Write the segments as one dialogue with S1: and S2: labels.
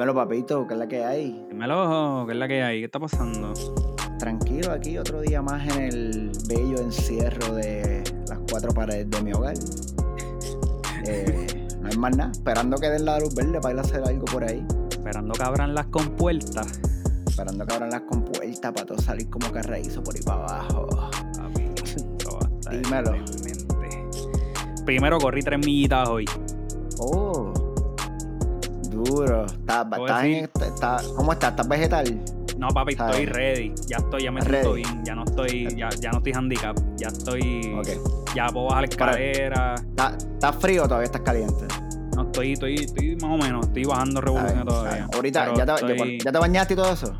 S1: Dímelo, papito, ¿qué es la que hay?
S2: Dímelo, ¿qué es la que hay? ¿Qué está pasando?
S1: Tranquilo, aquí otro día más en el bello encierro de las cuatro paredes de mi hogar. Eh, no hay más nada, esperando que den la luz verde para ir a hacer algo por ahí.
S2: Esperando que abran las compuertas.
S1: Esperando que abran las compuertas para todo salir como carraízo por ahí para abajo.
S2: Papi, esto va a estar
S1: Dímelo.
S2: Primero corrí tres millitas hoy.
S1: Oh, duro. ¿Estás,
S2: Voy a
S1: estás en
S2: decir-
S1: este- está- ¿Cómo estás? ¿Estás vegetal?
S2: No, papi,
S1: ¿Sabes?
S2: estoy ready. Ya estoy, ya me siento
S1: Ready.
S2: bien. Ya no estoy, ya, ya no estoy handicap. Ya estoy.
S1: Ok.
S2: Ya puedo bajar escalera.
S1: ¿Estás, frío o todavía estás caliente?
S2: No, estoy, estoy, estoy más o menos. Estoy bajando
S1: Está
S2: revoluciones
S1: está
S2: todavía.
S1: Ahorita, ya te,
S2: estoy-
S1: ya te bañaste y todo eso?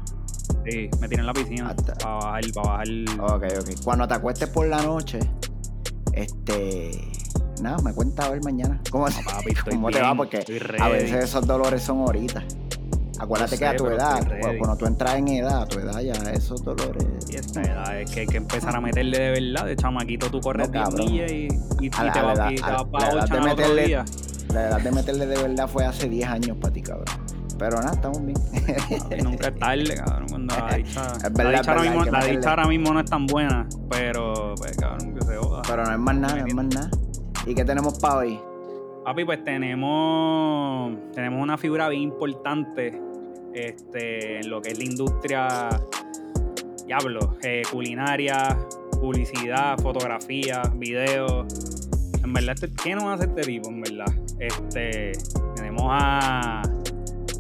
S2: Sí, me tiré en la piscina.
S1: Ah, está.
S2: Para bajar, para bajar.
S1: Ok, ok. Cuando te acuestes por la noche, este. Nada, me cuenta a ver mañana. ¿Cómo,
S2: papi, estoy
S1: cómo te va? Porque a veces esos dolores son ahorita. Acuérdate que a tu edad, cuando tú entras en edad, a tu edad ya esos dolores.
S2: Y esta edad es que hay que empezar a meterle de verdad. De chamaquito tú corres
S1: No,
S2: 10
S1: cabrón.
S2: millas y, y,
S1: la-
S2: y te
S1: la
S2: vas
S1: edad-
S2: y te
S1: a la- la
S2: al otro día.
S1: La edad de meterle de verdad fue hace 10 años para ti, cabrón. Pero nada, estamos bien.
S2: Papi, nunca es tarde, cabrón. Cuando la dicha,
S1: Es
S2: la
S1: verdad,
S2: dicha
S1: es
S2: ahora mismo, la dicha ahora mismo no es tan buena, pero, pues, cabrón, que se joda.
S1: Pero no es más nada, no es más nada. ¿Y qué tenemos para hoy?
S2: Papi, pues tenemos, tenemos una figura bien importante este, en lo que es la industria, diablo, eh, culinaria, publicidad, fotografía, video. En verdad, este, ¿qué nos hace este tipo, en verdad? Este, tenemos a,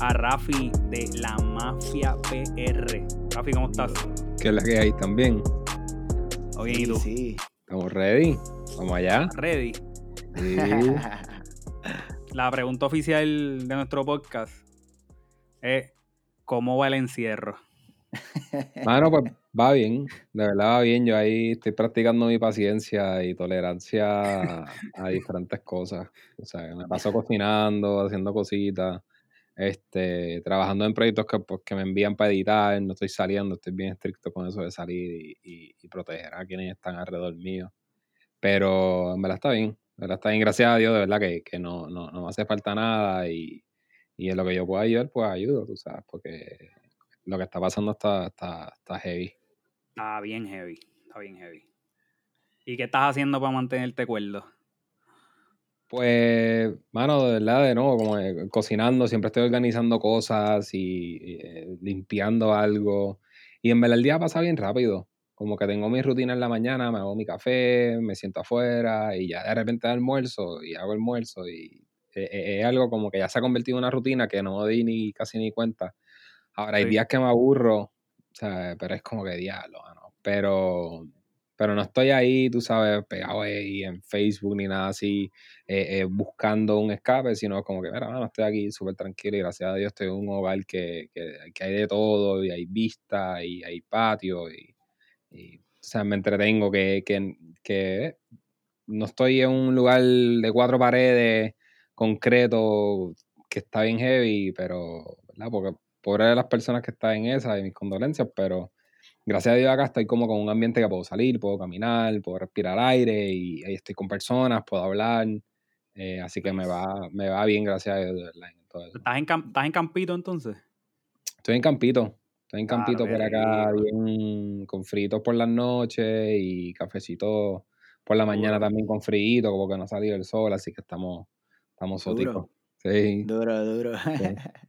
S2: a Rafi de la Mafia PR. Rafi, ¿cómo estás?
S3: ¿Qué es la que hay también?
S2: ¿O bien,
S1: sí,
S2: y tú?
S1: sí.
S3: ¿Estamos ready? ¿Vamos allá?
S2: ¿Ready?
S3: Sí.
S2: La pregunta oficial de nuestro podcast es ¿cómo va el encierro?
S3: Mano, pues va bien, de verdad va bien. Yo ahí estoy practicando mi paciencia y tolerancia a diferentes cosas. O sea, me paso cocinando, haciendo cositas, este, trabajando en proyectos que, pues, que me envían para editar. No estoy saliendo, estoy bien estricto con eso de salir y, y- y proteger a quienes están alrededor mío. Pero en verdad está bien, en verdad está bien. Gracias a Dios, de verdad que, que no, no, no me hace falta nada y, y en lo que yo pueda ayudar, pues ayudo, tú sabes, porque lo que está pasando está, está, está heavy.
S2: Está bien heavy, está bien heavy. ¿Y qué estás haciendo para mantenerte cuerdo?
S3: Pues, mano, de verdad, de nuevo, como eh, cocinando, siempre estoy organizando cosas y eh, limpiando algo. Y en verdad el día pasa bien rápido. Como que tengo mi rutina en la mañana, me hago mi café, me siento afuera y ya de repente almuerzo y hago almuerzo y eh, eh, es algo como que ya se ha convertido en una rutina que no me di ni casi ni cuenta. Ahora hay días que me aburro, sea, pero es como que diablo. Pero, pero no estoy ahí, tú sabes, pegado ahí en Facebook ni nada así eh, eh, buscando un escape, sino como que, mira, mano, estoy aquí súper tranquilo y gracias a Dios estoy en un hogar que, que, que hay de todo y hay vista y hay patio y, y, o sea, me entretengo, que, que, que no estoy en un lugar de cuatro paredes concreto que está bien heavy, pero, ¿verdad? Porque pobre de las personas que están en esa y mis condolencias, pero gracias a Dios acá estoy como con un ambiente que puedo salir, puedo caminar, puedo respirar aire y ahí estoy con personas, puedo hablar, eh, así que me va, me va bien, gracias a Dios, de verdad, en todo eso.
S2: ¿Estás en, Cam- estás en Campito entonces?
S3: Estoy en Campito, estoy en Campito por acá, bien con fritos por las noches y cafecito por la mañana
S2: Duro.
S3: también con frito, como que no ha salido el sol, así que estamos, estamos. Sí.
S1: Duro, duro.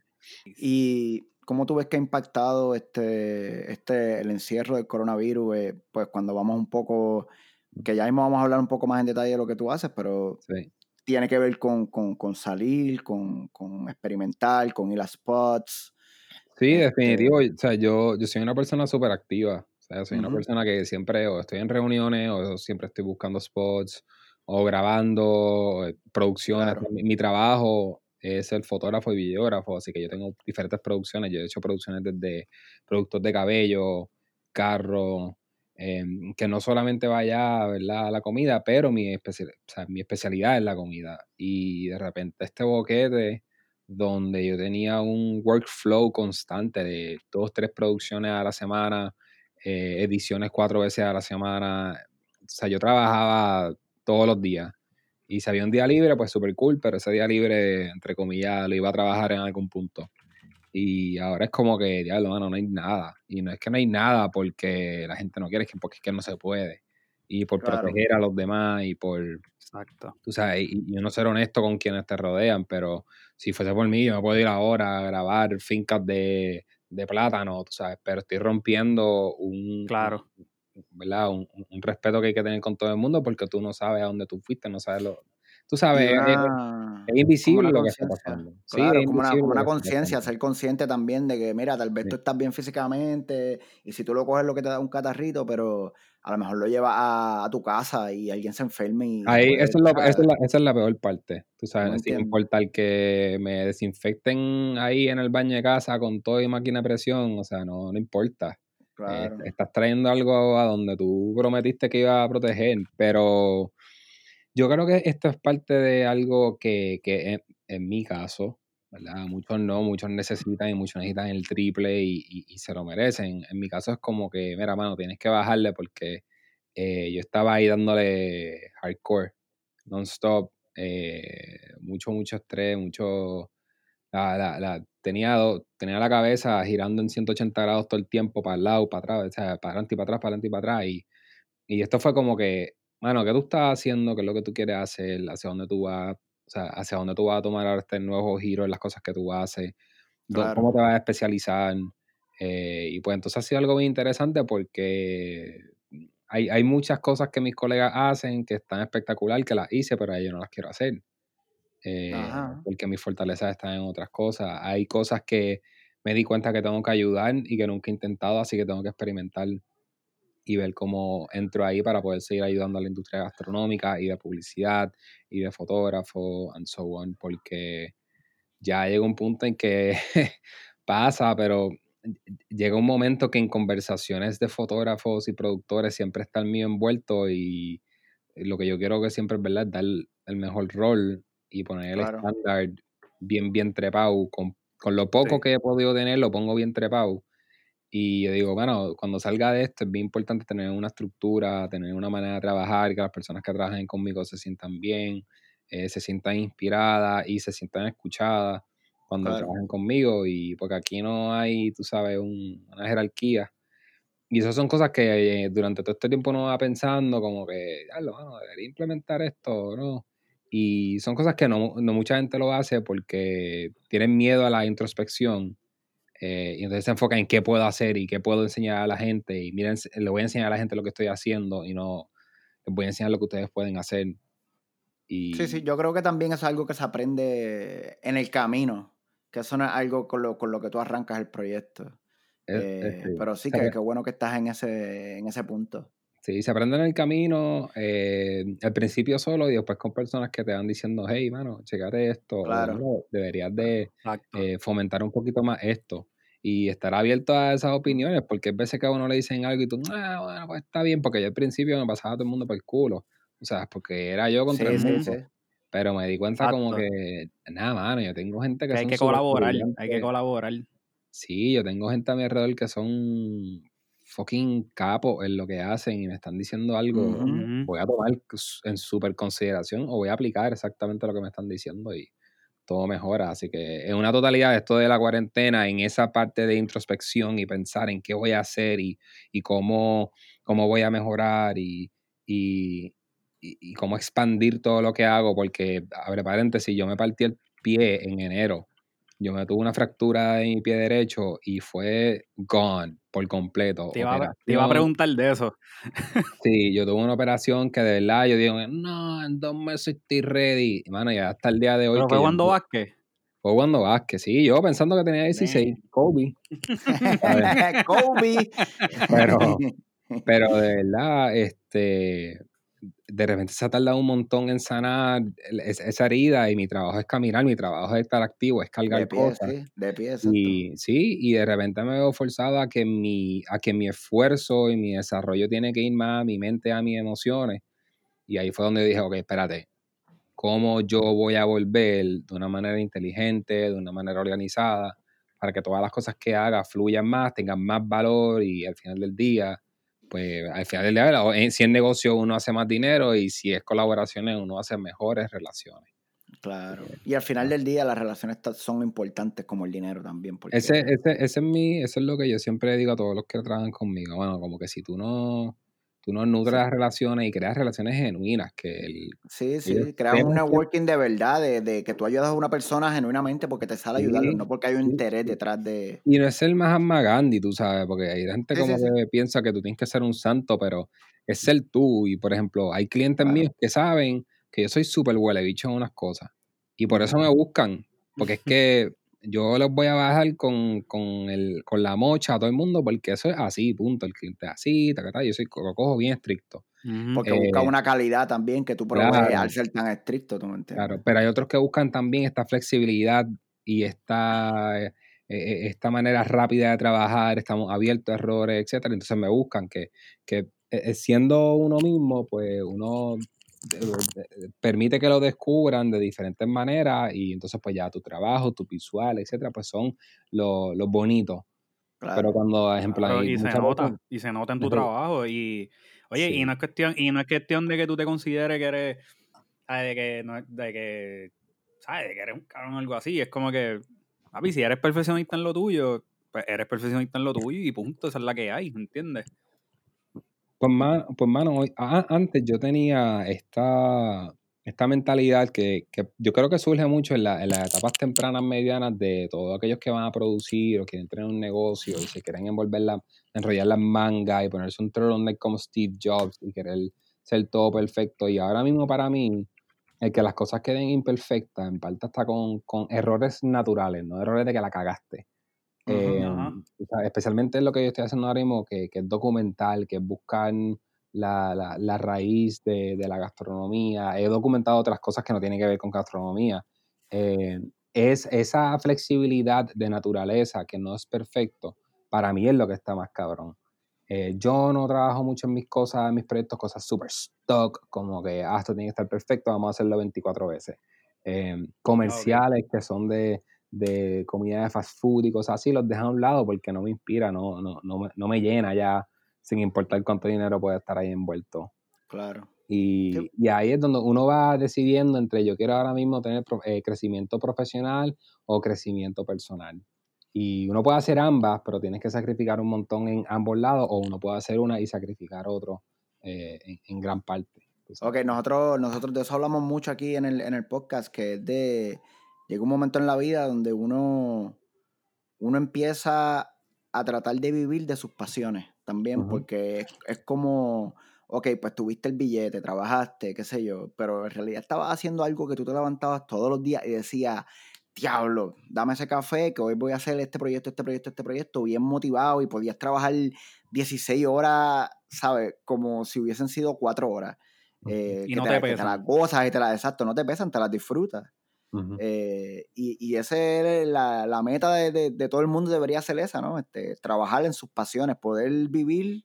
S1: ¿Y cómo tú ves que ha impactado este, este, el encierro del coronavirus? eh, pues cuando vamos un poco, que ya mismo vamos a hablar un poco más en detalle de lo que tú haces, pero
S3: sí.
S1: tiene que ver con, con, con salir, con, con experimentar, con ir a spots.
S3: Sí,
S1: Este-
S3: definitivo. O sea, yo, yo soy una persona súper activa. O sea, soy una persona que siempre o estoy en reuniones o siempre estoy buscando spots o grabando eh, producciones.
S1: Claro.
S3: Mi, mi trabajo es ser fotógrafo y videógrafo, así que yo tengo diferentes producciones. Yo he hecho producciones desde productos de cabello, carro, em, que no solamente vaya ¿verdad? a la comida, pero mi, especi- o sea, mi especialidad es la comida. Y de repente este boquete donde yo tenía un workflow constante de dos, tres producciones a la semana, eh, ediciones cuatro veces a la semana. O sea, yo trabajaba todos los días. Y si había un día libre, pues súper cool, pero ese día libre, entre comillas, lo iba a trabajar en algún punto. Y ahora es como que, diablo, mano, no hay nada. Y no es que no hay nada porque la gente no quiere, es que porque es que no se puede. Y por proteger a los demás y por.
S2: Exacto.
S3: Tú sabes, y, y, no ser honesto con quienes te rodean, pero si fuese por mí, yo me puedo ir ahora a grabar fincas de, de plátano, tú sabes, pero estoy rompiendo un.
S2: Claro.
S3: ¿Verdad? Un, un, respeto que hay que tener con todo el mundo porque tú no sabes a dónde tú fuiste, no sabes lo, Tú sabes,
S1: una,
S3: es, es, invisible lo que está pasando.
S1: Claro, sí, como, una, como una conciencia, ser consciente también de que, mira, tal vez sí. tú estás bien físicamente y si tú lo coges lo que te da un catarrito, pero a lo mejor lo llevas a, a tu casa y alguien se enferme. Y
S3: Ahí, eso es lo, eso es la, esa es la peor parte. Tú sabes, no sin importar que me desinfecten ahí en el baño de casa con todo y máquina de presión, o sea, no, no importa.
S1: Claro.
S3: Eh, estás trayendo algo a donde tú prometiste que iba a proteger, pero yo creo que esto es parte de algo que, que en, en, mi caso, Muchos no, muchos necesitan y muchos necesitan el triple y, y, se lo merecen. En mi caso es como que, mira, mano, tienes que bajarle porque eh, yo estaba ahí dándole hardcore, non-stop, eh, mucho, mucho estrés, mucho... La, la, la, tenía, tenía la cabeza girando en 180 grados todo el tiempo, para el lado, para atrás, o sea, para adelante y para atrás, para adelante y para atrás. Y, y esto fue como que mano, ¿qué tú estás haciendo? ¿Qué es lo que tú quieres hacer? ¿Hacia dónde tú vas? O sea, ¿hacia dónde tú vas a tomar ahora este nuevo giro en las cosas que tú haces? Claro. ¿Cómo te vas a especializar? Eh, y pues entonces ha sido algo muy interesante porque hay, hay, muchas cosas que mis colegas hacen que están espectacular, que las hice, pero yo no las quiero hacer. Eh, porque mis fortalezas están en otras cosas. Hay cosas que me di cuenta que tengo que ayudar y que nunca he intentado, así que tengo que experimentar y ver cómo entro ahí para poder seguir ayudando a la industria gastronómica y de publicidad y de fotógrafo and so on, porque ya llega un punto en que pasa, pero llega un momento que en conversaciones de fotógrafos y productores siempre está el mío envuelto y lo que yo quiero que siempre es verdad dar el mejor rol y poner el estándar bien, bien trepado. Con, con lo poco sí. que he podido tener, lo pongo bien trepado y yo digo, bueno, cuando salga de esto es bien importante tener una estructura, tener una manera de trabajar, que las personas que trabajen conmigo se sientan bien, eh, se sientan inspiradas y se sientan escuchadas cuando claro. trabajen conmigo. Y porque aquí no hay, tú sabes, un, una jerarquía. Y esas son cosas que eh, durante todo este tiempo uno va pensando, como que, bueno, debería implementar esto, ¿no? Y son cosas que no, no mucha gente lo hace porque tienen miedo a la introspección eh, y entonces se enfoca en qué puedo hacer y qué puedo enseñar a la gente. Y miren, le voy a enseñar a la gente lo que estoy haciendo y no les voy a enseñar lo que ustedes pueden hacer. Y...
S1: Sí, sí, yo creo que también es algo que se aprende en el camino, que eso no es algo con lo, con lo que tú arrancas el proyecto. Es, eh, es, sí. Pero sí, que, que bueno que estás en ese, en ese punto.
S3: Sí, se aprende en el camino, eh, al principio solo y después con personas que te van diciendo, hey, mano, checate esto,
S1: claro.
S3: deberías de eh, fomentar un poquito más esto y estar abierto a esas opiniones, porque a veces que a uno le dicen algo y tú, ah, bueno, pues está bien, porque yo al principio me pasaba todo el mundo por el culo, o sea, porque era yo contra sí, el mundo. Sí, sí. Pero me di cuenta Exacto. como que, nada, mano, yo tengo gente que,
S2: que hay que colaborar, hay que colaborar.
S3: Sí, yo tengo gente a mi alrededor que son fucking capos en lo que hacen y me están diciendo algo, uh -huh. voy a tomar en súper consideración o voy a aplicar exactamente lo que me están diciendo y todo mejora. Así que en una totalidad, esto de la cuarentena, en esa parte de introspección y pensar en qué voy a hacer y, y cómo, cómo voy a mejorar y, y, y, cómo expandir todo lo que hago, porque, abre paréntesis, yo me partí el pie en enero yo me tuve una fractura en mi pie derecho y fue gone por completo.
S2: Te iba, te iba a preguntar de eso.
S3: sí, yo tuve una operación que de verdad yo digo, no, en dos meses estoy ready. Y, mano, ya hasta el día de hoy.
S2: ¿Pero fue cuando Vázquez?
S3: Fue cuando Vázquez, sí, yo pensando que tenía 16, Kobe.
S1: Kobe.
S3: Pero, pero de verdad, este, de repente se ha tardado un montón en sanar esa herida y mi trabajo es caminar, mi trabajo es estar activo, es cargar
S1: de pie,
S3: cosas.
S1: Sí, de pie,
S3: y sí, y de repente me veo forzado a que mi a que mi esfuerzo y mi desarrollo tiene que ir más a mi mente, a mis emociones. Y ahí fue donde dije, ok, espérate, ¿cómo yo voy a volver de una manera inteligente, de una manera organizada, para que todas las cosas que haga fluyan más, tengan más valor y al final del día pues al final del día, si es negocio uno hace más dinero y si es colaboraciones uno hace mejores relaciones.
S1: Claro. Y al final del día las relaciones son importantes como el dinero también. Porque...
S3: Ese, ese, ese es mi, eso es lo que yo siempre digo a todos los que trabajan conmigo. Bueno, como que si tú no, tú no nutres las relaciones y creas relaciones genuinas, que el,
S1: Sí, sí, creas un networking de verdad, de, que tú ayudas a una persona genuinamente porque te sale ayudarlo, no porque hay un interés detrás de...
S3: Y no es el Mahatma Gandhi, tú sabes, porque hay gente como que piensa que tú tienes que ser un santo, pero es ser tú. Y, por ejemplo, hay clientes míos que saben que yo soy súper huele bicho en unas cosas. Y por eso me buscan, porque es que yo los voy a bajar con, el, con la mocha a todo el mundo, porque eso es así, punto. El cliente es así, ta, ta, yo soy, lo cojo bien estricto.
S1: Porque busca eh, una calidad también que tú provees al ser tan estricto, ¿tú me entiendes?
S3: Claro, pero hay otros que buscan también esta flexibilidad y esta, eh, eh, esta manera rápida de trabajar, estamos abiertos a errores, etcétera. Entonces me buscan que, que siendo uno mismo, pues uno permite que lo descubran de diferentes maneras y entonces pues ya tu trabajo, tu visual, etcétera, pues son los lo bonitos. Pero cuando, ejemplo,
S2: y, se nota, y se nota en tu trabajo y oye, y no es cuestión y no es cuestión de que tú te consideres que eres de que no de que sabes, de que eres un cabrón o algo así, es como que papi, si eres perfeccionista en lo tuyo, pues eres perfeccionista en lo tuyo y punto, esa es la que hay, ¿entiendes?
S3: Pues, pues mano, antes yo tenía esta, esta mentalidad que, yo creo que surge mucho en, las etapas tempranas, medianas de todos aquellos que van a producir o quieren tener un negocio y se quieren envolver la, enrollar las mangas y ponerse un turtleneck como Steve Jobs y querer ser todo perfecto. Y ahora mismo para mí, el que las cosas queden imperfectas, en parte está con, con errores naturales, no errores de que la cagaste. Em, especialmente lo que yo estoy haciendo ahora mismo, que, es documental, que es buscar la, raíz de, la gastronomía. He documentado otras cosas que no tienen que ver con gastronomía. Eh, es esa flexibilidad de naturaleza que no es perfecto, para mí es lo que está más cabrón. Eh, yo no trabajo mucho en mis cosas, en mis proyectos, cosas super stock, como que ah, esto tiene que estar perfecto, vamos a hacerlo 24 veces. Em, ah, comerciales que son de, de comida de fast food y cosas así, los dejo a un lado porque no me inspira, no, no, no, me, no me llena ya, sin importar cuánto dinero puede estar ahí envuelto.
S1: Claro.
S3: Y, y, ahí es donde uno va decidiendo entre yo quiero ahora mismo tener eh, crecimiento profesional o crecimiento personal. Y uno puede hacer ambas, pero tienes que sacrificar un montón en ambos lados, o uno puede hacer una y sacrificar otro eh, en, en, gran parte.
S1: Ok, nosotros, nosotros de eso hablamos mucho aquí en el, en el podcast, que es de llega un momento en la vida donde uno, uno empieza a tratar de vivir de sus pasiones también, porque es, como, ok, pues tuviste el billete, trabajaste, qué sé yo, pero en realidad estabas haciendo algo que tú te levantabas todos los días y decías, diablo, dame ese café, que hoy voy a hacer este proyecto, este proyecto, este proyecto, bien motivado y podías trabajar 16 horas, ¿sabes? Como si hubiesen sido 4 horas. Eh, y no te, pesan. te las gozas y te las, exacto, no te pesan, te las disfrutas. Eh, y, y esa es la, la meta de, de, todo el mundo debería ser esa, ¿no? Este, trabajar en sus pasiones, poder vivir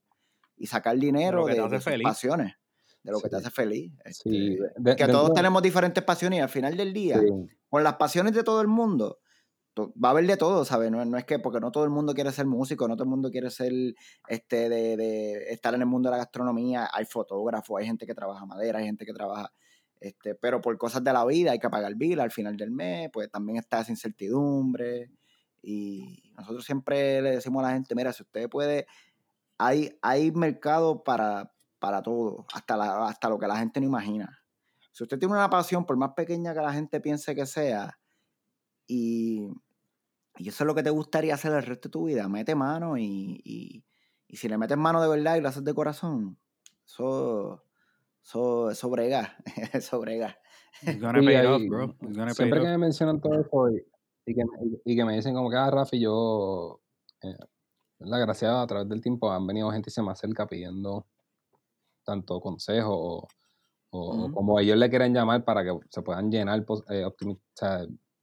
S1: y sacar dinero de, sus pasiones, de lo que te hace feliz. Este, que todos tenemos diferentes pasiones y al final del día, con las pasiones de todo el mundo, va a haber de todo, ¿sabes? No, no, es que, porque no todo el mundo quiere ser músico, no todo el mundo quiere ser, este, de, de estar en el mundo de la gastronomía, hay fotógrafos, hay gente que trabaja madera, hay gente que trabaja este, pero por cosas de la vida hay que pagar bill al final del mes, pues también está esa incertidumbre. Y nosotros siempre le decimos a la gente, mira, si usted puede, hay, hay mercado para, para todo, hasta, hasta lo que la gente no imagina. Si usted tiene una pasión, por más pequeña que la gente piense que sea, y, y eso es lo que te gustaría hacer el resto de tu vida, mete mano y, y, y si le metes mano de verdad y lo haces de corazón, eso brega, eso brega.
S3: Siempre que me mencionan todo eso y, que, y, que, me dicen como que, ah, Rafi, yo, eh, la gracia a través del tiempo han venido gente y se me acerca pidiendo tanto consejo o, como ellos le quieren llamar para que se puedan llenar pues, eh,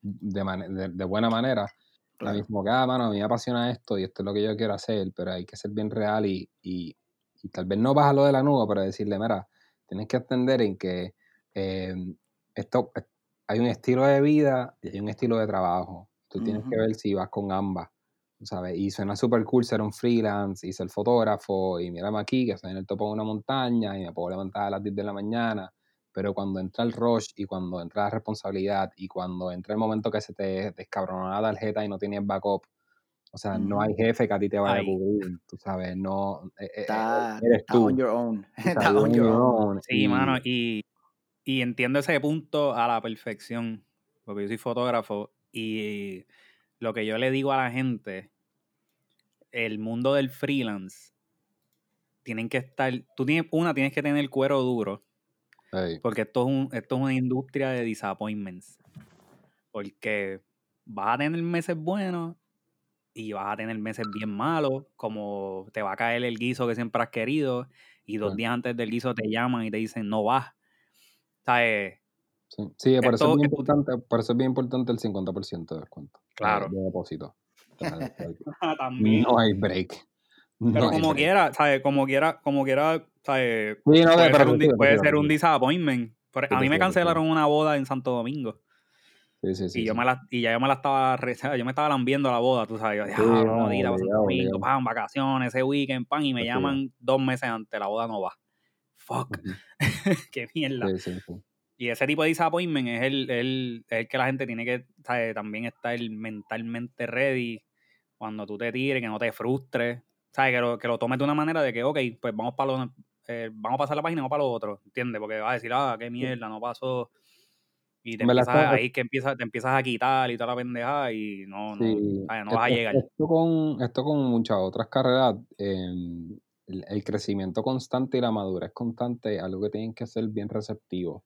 S3: de, de, buena manera. Claro. A mí como que, ah, mano, a mí me apasiona esto y esto es lo que yo quiero hacer, pero hay que ser bien real y, y, y tal vez no bajarlo de la nube, pero decirle, mira, tienes que entender en que em, esto, eh, hay un estilo de vida y hay un estilo de trabajo. Tú tienes que ver si vas con ambas, ¿sabes? Y suena súper cool ser un freelance y ser fotógrafo y mírame aquí que estoy en el topo de una montaña y me puedo levantar a las 10 de la mañana, pero cuando entra el rush y cuando entra la responsabilidad y cuando entra el momento que se te descabronó la tarjeta y no tienes backup, o sea, no hay jefe que a ti te vaya a cubrir, tú sabes, no, eh, eh,
S1: está, eres tú. on your own. Está on
S2: your own. Sí, mano, y, y entiendo ese punto a la perfección, porque yo soy fotógrafo y lo que yo le digo a la gente, el mundo del freelance, tienen que estar, tú tienes, una, tienes que tener el cuero duro, porque esto es, un, esto es una industria de disappointments, porque vas a tener meses buenos y vas a tener meses bien malos, como te va a caer el guiso que siempre has querido, y dos días antes del guiso te llaman y te dicen no vas. ¿Sabes?
S3: Sí, por, eso es bien importante, por eso es bien importante el 50% de descuento.
S2: Claro.
S3: De, depósito. no hay break.
S2: pero como quiera, ¿sabes? Como quiera, como quiera, ¿sabes? puede, ser, un, puede ser un disappointment. a mí me cancelaron una boda en Santo Domingo. Sí, sí, sí, y, yo Me la, y ya yo me la estaba, yo me estaba lambiendo la boda, tú sabes. Yo dije, ah, no, ir a Santo Domingo, pan, vacaciones, ese weekend, pan, y me llaman dos meses antes, la boda no va. Fuck. Qué mierda. Y ese tipo de disappointment es el, el, el que la gente tiene que también estar mentalmente ready cuando tú te tires, que no te frustres. ¿Sabes? Que lo, que lo tomes de una manera de que, ok, pues vamos para lo, eh, vamos a pasar la página, vamos para lo otro, ¿entiendes? Porque vas a decir, ah, qué mierda, no pasó. Y te empiezas, ahí que te empiezas a quitar y toda la pendejada y no, no, no vas a llegar.
S3: Esto con, esto con muchas otras carreras, el, el, crecimiento constante y la madurez constante es algo que tienen que ser bien receptivo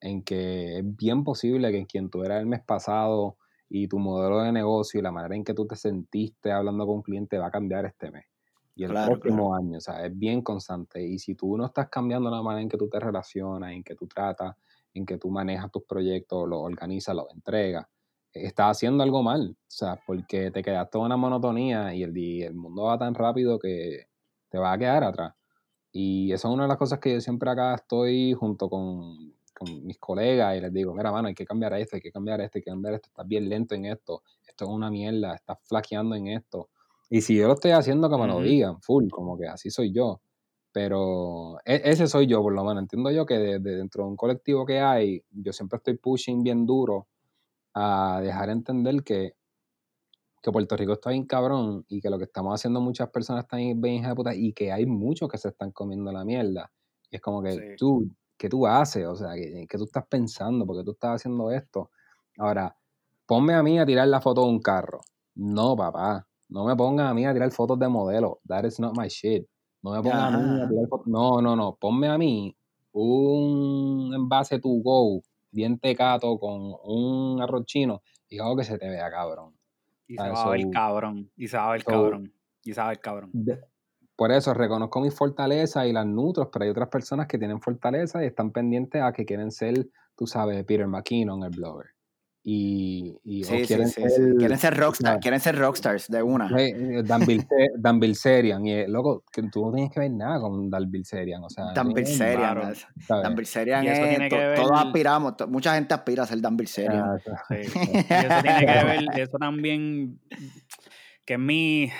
S3: en que es bien posible que quien tú eras el mes pasado y tu modelo de negocio y la manera en que tú te sentiste hablando con un cliente va a cambiar este mes y el próximo año, o sea, es bien constante. Y si tú no estás cambiando la manera en que tú te relacionas, en que tú tratas, en que tú manejas tus proyectos, los organizas, los entregas, estás haciendo algo mal, o sea, porque te quedaste en una monotonía y el, el mundo va tan rápido que te va a quedar atrás. Y eso es una de las cosas que yo siempre acá estoy junto con con mis colegas y les digo, mira, mano, hay que cambiar esto, hay que cambiar esto, hay que cambiar esto, estás bien lento en esto, esto es una mierda, estás flaqueando en esto. Y si yo lo estoy haciendo, que me lo digan, full, como que así soy yo. Pero e, ese soy yo, por lo menos. Entiendo yo que dentro de un colectivo que hay, yo siempre estoy pushing bien duro a dejar entender que, que Puerto Rico está bien cabrón y que lo que estamos haciendo muchas personas están bien puta y que hay muchos que se están comiendo la mierda. Y es como que tú, ¿qué tú haces? O sea, ¿qué, tú estás pensando? porque tú estás haciendo esto? Ahora, ponme a mí a tirar la foto de un carro. No, papá. No me pongas a mí a tirar fotos de modelo. That is not my shit. No me pongas a mí a tirar fotos. No, no, no. Ponme a mí un envase to go bien tecato con un arroz chino y algo que se te vea cabrón.
S2: Y se va a ver cabrón. Y se va a ver cabrón. Y se va a ver cabrón.
S3: Por eso reconozco mis fortalezas y las nutro, pero hay otras personas que tienen fortalezas y están pendientes a que quieren ser, tú sabes, Peter McKinnon, el blogger. Y,
S1: quieren, ser, quieren ser rockstar, quieren ser rockstars de una.
S3: Dan, Bilzerian, y loco, que tú no tienes que ver nada con Dan Bilzerian, o sea,
S1: Dan Bilzerian, Dan Bilzerian es, todos aspiramos, mucha gente aspira a ser Dan Bilzerian. Ah,
S2: y eso tiene que ver, eso también, que es mi,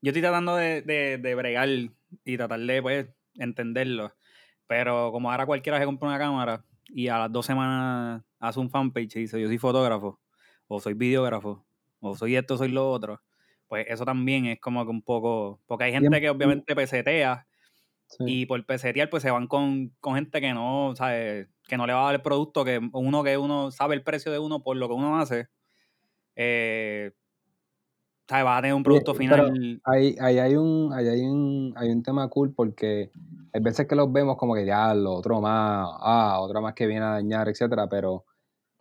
S2: yo estoy tratando de, de, bregar y tratar de pues, entenderlo. Pero como ahora cualquiera se compra una cámara y a las dos semanas hace un fanpage y dice yo soy fotógrafo, o soy videógrafo, o soy esto, soy lo otro, pues eso también es como que un poco. Porque hay gente que obviamente pesetea y por pesetear pues se van con, gente que no, sabe, que no le va a dar el producto, que uno que uno sabe el precio de uno por lo que uno hace. Eh, sea, vas a tener un producto final.
S3: Ahí, ahí, hay un, ahí hay un, hay un tema cool porque hay veces que los vemos como que ya, lo otro más, ah, otro más que viene a dañar, etcétera, pero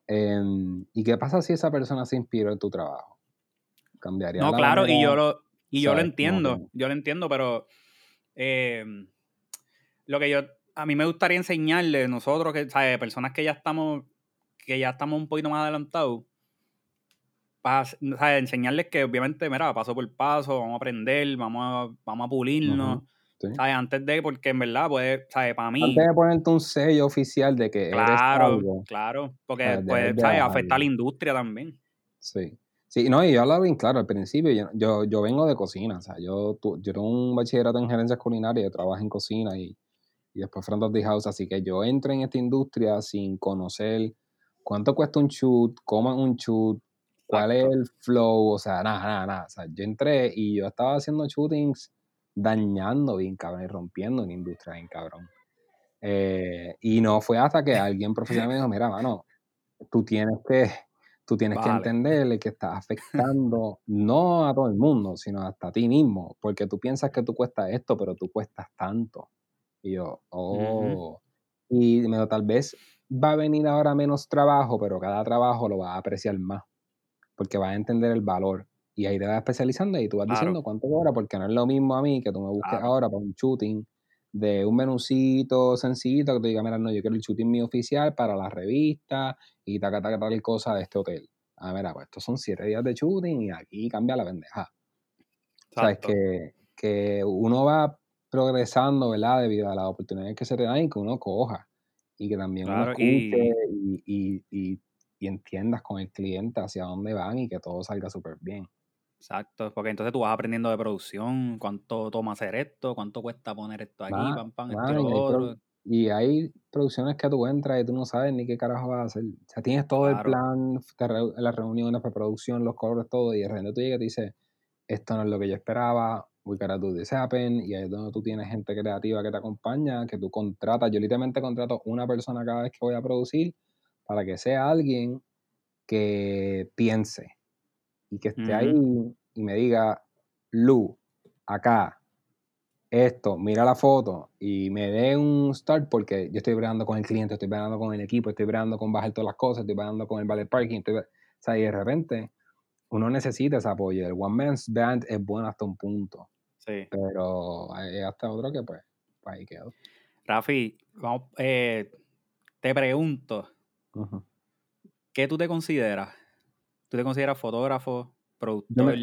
S3: em, ¿y qué pasa si esa persona se inspiró en tu trabajo? ¿Cambiaría?
S2: No, claro, y yo lo, y yo lo entiendo, yo lo entiendo, pero em, lo que yo, a mí me gustaría enseñarle, nosotros, que, ¿sabes? personas que ya estamos, que ya estamos un poquito más adelantados, para enseñarles que obviamente, mira, paso por paso, vamos a aprender, vamos a, vamos a pulirnos. Antes de, porque en verdad, pues, ¿sabes? Para mí.
S3: Antes de ponerte un sello oficial de que.
S2: Claro, claro. Porque, pues, ¿sabes? Afecta a la industria también.
S3: Sí. Sí, no, y yo hablaba bien claro al principio. Yo, yo, yo vengo de cocina, o sea, yo, yo tengo un bachillerato en gerencia culinaria, yo trabajo en cocina y y después front of the house. Así que yo entro en esta industria sin conocer cuánto cuesta un shoot, cómo es un shoot, cuál es el flow, o sea, nada, nada, nada. O sea, yo entré y yo estaba haciendo shootings dañando bien cabrón y rompiendo una industria bien cabrón. Eh, y no fue hasta que alguien profesional me dijo, mira, mano, tú tienes que, tú tienes que entenderle que estás afectando no a todo el mundo, sino hasta a ti mismo, porque tú piensas que tú cuestas esto, pero tú cuestas tanto. Y yo, oh, y me tal vez va a venir ahora menos trabajo, pero cada trabajo lo va a apreciar más, porque va a entender el valor. Y ahí te vas especializando y tú vas diciendo cuánto cobra, porque no es lo mismo a mí que tú me busques ahora para un shooting de un menucito sencillito que te diga, mira, no, yo quiero el shooting mío oficial para la revista y taca, taca, tal cosa de este hotel. Ah, mira, pues estos son siete días de shooting y aquí cambia la pendeja. O sea, es que, que uno va progresando, ¿verdad? Debido a las oportunidades que se te dan y que uno coja. Y que también uno escuche y... Y, y, entiendas con el cliente hacia dónde van y que todo salga súper bien.
S2: Exacto, porque entonces tú vas aprendiendo de producción, cuánto toma hacer esto, cuánto cuesta poner esto aquí, pam, pam, esto,
S3: y, otro. Hay y hay producciones que tú entras y tú no sabes ni qué carajo vas a hacer. O sea, tienes todo el plan, las reuniones, preproducción, los colores, todo, y de repente tú llegas y te dices, esto no es lo que yo esperaba, we gotta do this happen, y ahí es donde tú tienes gente creativa que te acompaña, que tú contratas. Yo literalmente contrato una persona cada vez que voy a producir para que sea alguien que piense y que esté ahí y me diga, Lu, acá, esto, mira la foto y me dé un start porque yo estoy bregando con el cliente, estoy bregando con el equipo, estoy bregando con bajar todas las cosas, estoy bregando con el ballet parking, estoy, o sea, y de repente uno necesita ese apoyo. El one man's band es bueno hasta un punto. Sí. Pero hay hasta otro que pues, pues ahí quedó.
S2: Rafi, vamos, eh, te pregunto, ¿qué tú te consideras? ¿Tú te consideras fotógrafo, productor?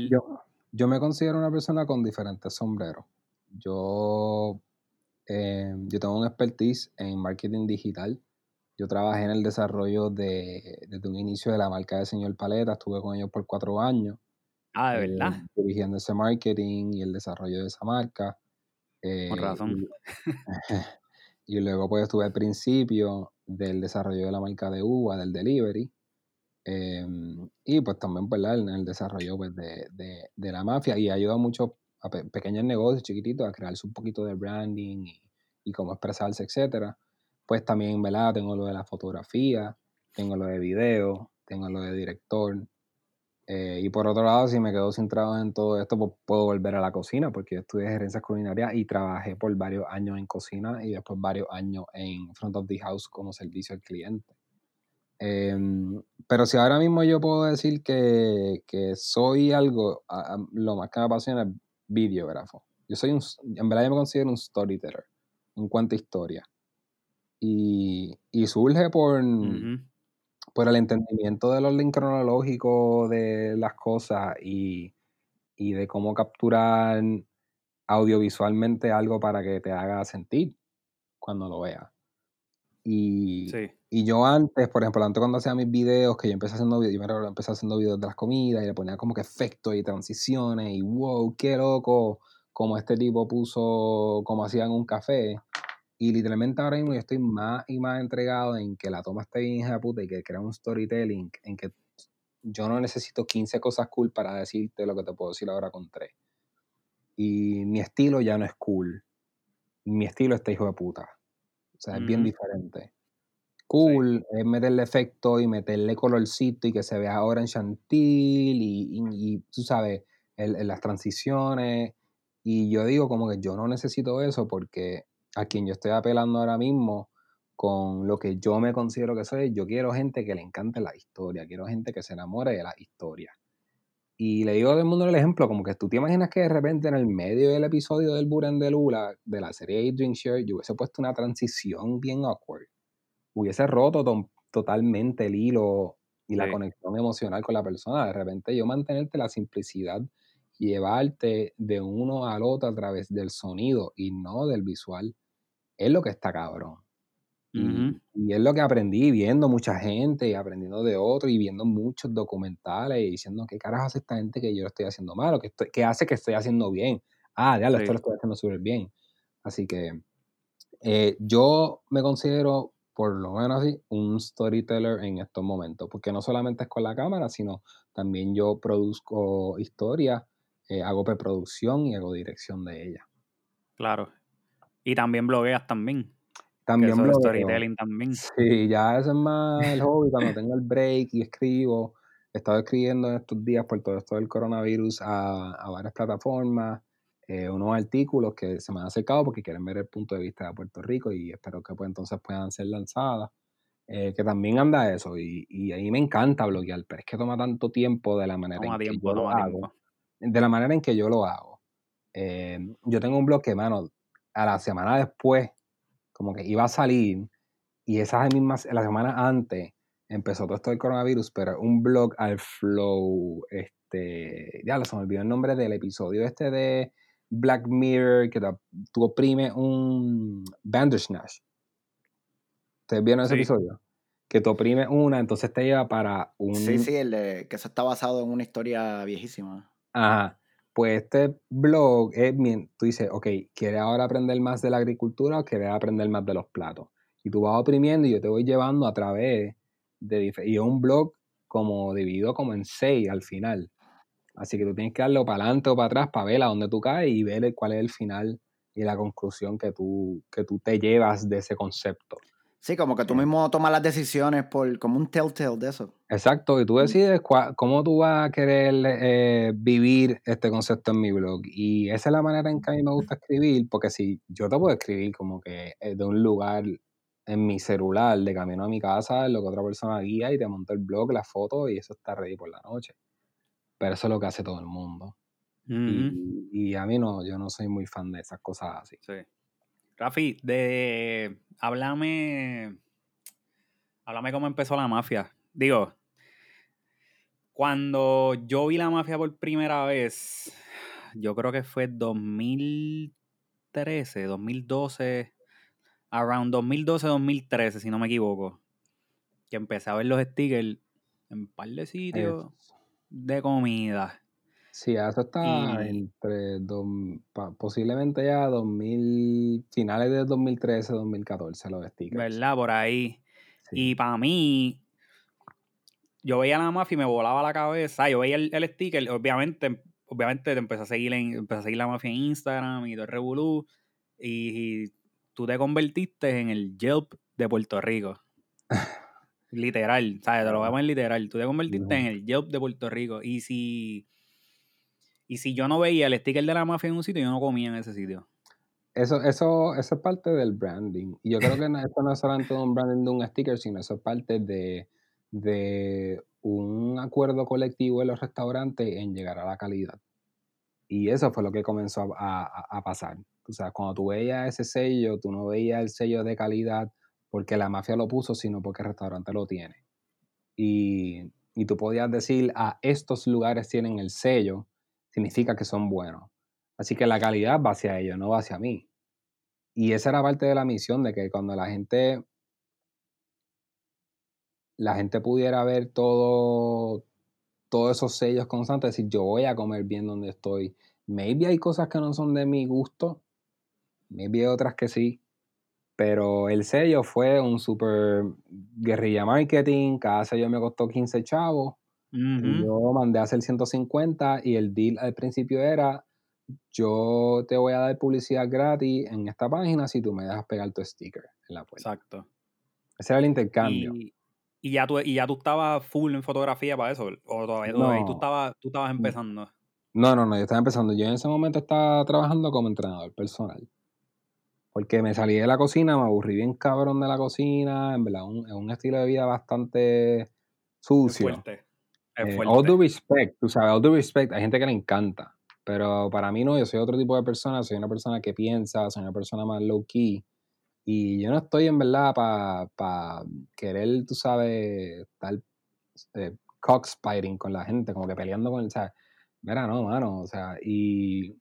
S3: Yo me, considero una persona con diferentes sombreros. Yo, eh, yo tengo un expertise en marketing digital. Yo trabajé en el desarrollo de, desde un inicio de la marca de Señor Paleta, estuve con ellos por cuatro años.
S2: Ah, de verdad.
S3: Eh, dirigiendo ese marketing y el desarrollo de esa marca.
S2: Eh, Con razón.
S3: Y, luego pues estuve al principio del desarrollo de la marca de uva, del delivery. Em, y pues también ¿verdad? en el desarrollo pues, de, de, la mafia y ayuda mucho a pequeños negocios chiquititos a crearse un poquito de branding y, y cómo expresarse, etcétera. Pues también, ¿verdad? Tengo lo de la fotografía, tengo lo de video, tengo lo de director. Eh, y por otro lado, si me quedo sin trabajo en todo esto, pues puedo volver a la cocina, porque yo estudié gerencia culinaria y trabajé por varios años en cocina y después varios años en front of the house como servicio al cliente. Em, pero si ahora mismo yo puedo decir que, que soy algo, lo más que me apasiona es videógrafo. Yo soy un, en verdad yo me considero un storyteller, un cuento historia. Y, y surge por, por el entendimiento del orden cronológico de las cosas y, y de cómo capturar audiovisualmente algo para que te haga sentir cuando lo veas. Y, y, yo antes, por ejemplo, antes cuando hacía mis videos, que yo empecé haciendo videos, yo me empecé haciendo videos de las comidas y le ponía como que efectos y transiciones y wow, qué loco, como este tipo puso, como hacían un café. Y literalmente ahora mismo yo estoy más y más entregado en que la toma esté bien hija puta y que crea un storytelling en que yo no necesito 15 cosas cool para decirte lo que te puedo decir ahora con tres. Y mi estilo ya no es cool. Mi estilo está hijo de puta. O sea, es bien diferente. Cool es meterle efecto y meterle colorcito y que se vea ahora en chantil y, y, tú sabes, en las transiciones. Y yo digo como que yo no necesito eso porque a quien yo estoy apelando ahora mismo con lo que yo me considero que soy, yo quiero gente que le encante la historia, quiero gente que se enamore de la historia. Y le digo a todo el mundo el ejemplo, como que tú te imaginas que de repente en el medio del episodio del Buren de Lula, de la serie Adrian Share, yo hubiese puesto una transición bien awkward. Hubiese roto totalmente el hilo y la conexión emocional con la persona. De repente yo mantenerte la simplicidad llevarte de uno al otro a través del sonido y no del visual, es lo que está cabrón. Y, es lo que aprendí viendo mucha gente y aprendiendo de otro y viendo muchos documentales y diciendo qué carajo hace esta gente que yo lo estoy haciendo mal o que, hace que estoy haciendo bien. Ah, ya lo estoy haciendo súper bien. Así que Eh, yo me considero, por lo menos así, un storyteller en estos momentos, porque no solamente es con la cámara, sino también yo produzco historia, eh, hago preproducción y hago dirección de ella.
S2: Claro. Y también blogueas también.
S3: También blogueo.
S2: storytelling también.
S3: Sí, ya eso es más el hobby cuando tengo el break y escribo. He estado escribiendo en estos días por todo esto del coronavirus a, a varias plataformas, eh, unos artículos que se me han acercado porque quieren ver el punto de vista de Puerto Rico y espero que pues entonces puedan ser lanzadas. Eh, que también anda eso y, y ahí me encanta bloguear, pero es que toma tanto tiempo de la manera
S2: Toma
S3: en que
S2: tiempo,
S3: yo lo hago.
S2: tiempo.
S3: De la manera en que yo lo hago. Eh, yo tengo un blog que, mano, a la semana después, como que iba a salir, y esas mismas, la semana antes, empezó todo esto del coronavirus, pero un blog al flow, este, ya lo se me olvidó el nombre del episodio este de Black Mirror, que te- tú oprimes un Bandersnatch. ¿Ustedes vieron ese
S2: Sí.
S3: episodio? Que tú oprimes una, entonces te lleva para un...
S1: Sí, sí, el de- que eso está basado en una historia viejísima.
S3: Ajá. Pues este blog es, tú dices, ok, ¿quieres ahora aprender más de la agricultura o quieres aprender más de los platos? Y tú vas oprimiendo y yo te voy llevando a través de Y es un blog como dividido como en seis al final. Así que tú tienes que darlo para adelante o para atrás para ver a dónde tú caes y ver cuál es el final y la conclusión que tú, que tú te llevas de ese concepto.
S1: Sí, como que tú
S3: Sí.
S1: mismo tomas las decisiones por como un telltale de eso.
S3: Exacto, y tú
S1: Mm.
S3: decides cua- cómo tú vas a querer eh, vivir este concepto en mi blog. Y esa es la manera en que a mí me gusta escribir, porque si yo te puedo escribir como que eh, de un lugar en mi celular, de camino a mi casa, lo que otra persona guía y te monta el blog, la foto y eso está ready por la noche. Pero eso es lo que hace todo el mundo. Y, y a mí no, yo no soy muy fan de esas cosas así.
S2: Sí. Rafi, de háblame. Háblame cómo empezó la mafia. Digo, cuando yo vi la mafia por primera vez, yo creo que fue 2013, 2012, around 2012, 2013, si no me equivoco. Que empecé a ver los stickers en un par de sitios de comida.
S3: Sí, eso está
S2: Y-
S3: entre dos, posiblemente ya 2000, finales de 2013, 2014, los stickers.
S2: ¿Verdad? Por ahí.
S3: Sí.
S2: Y para mí, yo veía la mafia y me volaba la cabeza. Yo veía el, el sticker, obviamente, obviamente te empecé a seguir en, empecé a seguir la mafia en Instagram y todo el revolú. Y, y tú te convertiste en el Yelp de Puerto Rico. literal, ¿sabes? Te lo voy a poner literal. Tú te convertiste en el Yelp de Puerto Rico. Y si. Y si yo no veía el sticker de la mafia en un sitio, yo no comía en ese sitio.
S3: Eso, eso, eso es parte del branding. Y yo creo que no, esto no es solamente un branding de un sticker, sino eso es parte de, de un acuerdo colectivo de los restaurantes en llegar a la calidad. Y eso fue lo que comenzó a, a- pasar. O sea, cuando tú veías ese sello, tú no veías el sello de calidad porque la mafia lo puso, sino porque el restaurante lo tiene. Y, y tú podías decir, a estos lugares tienen el sello, significa que son buenos. Así que la calidad va hacia ellos, no va hacia mí. Y esa era parte de la misión, de que cuando la gente, la gente pudiera ver todo, todos esos sellos constantes, decir, yo voy a comer bien donde estoy. Maybe hay cosas que no son de mi gusto, maybe hay otras que sí, pero el sello fue un super guerrilla marketing, cada sello me costó 15 chavos, yo mandé a hacer 150 y el deal al principio era, yo te voy a dar publicidad gratis en esta página si tú me dejas pegar tu sticker en la puerta.
S2: Exacto.
S3: Ese era el intercambio.
S2: Y, y ya tú, y ya tú estabas full en fotografía para eso. O todavía, todavía tú estabas, tú estabas empezando.
S3: No, no, no, yo estaba empezando. Yo en ese momento estaba trabajando como entrenador personal. Porque me salí de la cocina, me aburrí bien cabrón de la cocina, en verdad, un, es un estilo de vida bastante sucio.
S2: fuerte.
S3: Eh, all due respect, tú sabes, all due respect, hay gente que le encanta, pero para mí no, yo soy otro tipo de persona, soy una persona que piensa, soy una persona más low key, y yo no estoy en verdad para querer, tú sabes, estar eh, cockspiring con la gente, como que peleando con el, ¿sabes? Mira, no, mano, o sea, y,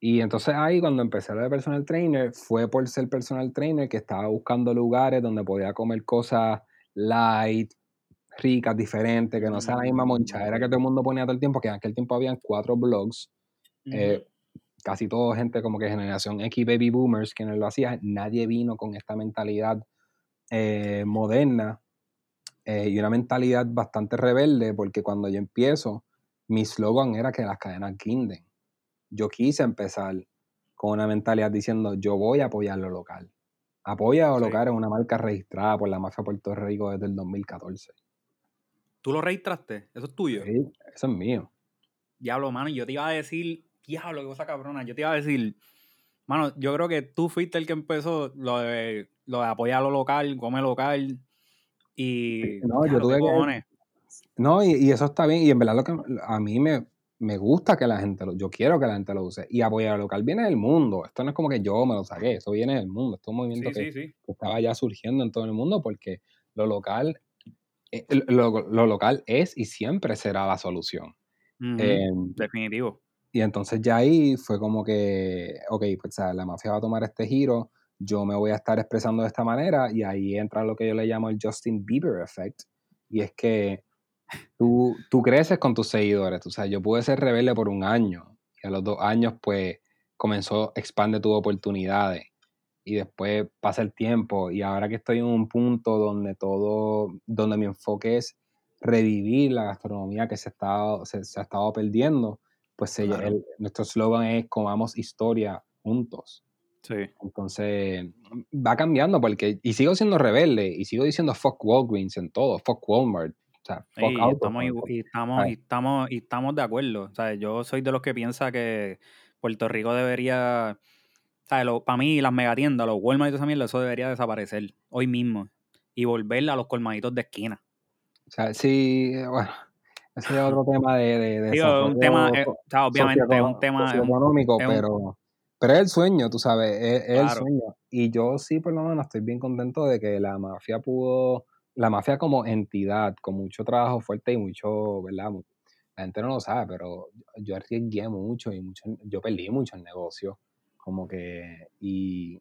S3: y entonces ahí cuando empecé a de personal trainer, fue por ser personal trainer que estaba buscando lugares donde podía comer cosas light, ricas, diferentes, que no sea la misma monchadera que todo el mundo ponía todo el tiempo, que en aquel tiempo habían cuatro blogs. Eh, casi toda gente como que generación X baby boomers quienes lo hacían, nadie vino con esta mentalidad eh, moderna eh, y una mentalidad bastante rebelde, porque cuando yo empiezo, mi slogan era que las cadenas guinden. Yo quise empezar con una mentalidad diciendo, yo voy a apoyar lo local. Apoya lo local es una marca registrada por la mafia Puerto Rico desde el 2014.
S2: ¿Tú lo registraste? ¿Eso es tuyo?
S3: Sí, eso es mío.
S2: Diablo, mano, yo te iba a decir, diablo, qué cosa cabrona, yo te iba a decir, mano, yo creo que tú fuiste el que empezó lo de, lo de apoyar lo local, come local, y...
S3: No, yo tuve que... No, y, eso está bien, y en verdad lo que a mí me, me gusta que la gente lo, yo quiero que la gente lo use. Y apoyar lo local viene del mundo. Esto no es como que yo me lo saqué, eso viene del mundo. Esto es un movimiento que, estaba ya surgiendo en todo el mundo porque lo local, eh, lo, local es y siempre será la solución.
S2: Em, Definitivo.
S3: Y entonces ya ahí fue como que, ok, pues la mafia va a tomar este giro, yo me voy a estar expresando de esta manera y ahí entra lo que yo le llamo el Justin Bieber effect. Y es que tú, tú creces con tus seguidores. O sea, yo pude ser rebelde por un año y a los dos años pues comenzó, expande tus oportunidades y después pasa el tiempo y ahora que estoy en un punto donde todo, donde mi enfoque es revivir la gastronomía que se, está, se, ha estado perdiendo, pues nuestro slogan es comamos historia juntos.
S2: Sí.
S3: Entonces, va cambiando porque, y sigo siendo rebelde, y sigo diciendo fuck Walgreens en todo, fuck Walmart, o sea, fuck
S2: y, estamos, y, estamos, y, estamos, y estamos de acuerdo. O sea, yo soy de los que piensa que Puerto Rico debería, sea, para mí las megatiendas, los Walmart y todo esa mierda, eso debería desaparecer hoy mismo y volver a los colmaditos de esquina.
S3: O sea, sí, bueno, ese es otro tema de... de, de
S2: un tema, eh, o sea, obviamente es un tema...
S3: económico, pero, pero es el sueño, tú sabes, es, el sueño. Y yo sí, por lo menos, estoy bien contento de que la mafia pudo, la mafia como entidad, con mucho trabajo fuerte y mucho, ¿verdad? La gente no lo sabe, pero yo arriesgué mucho y mucho, yo perdí mucho el negocio, como que, y,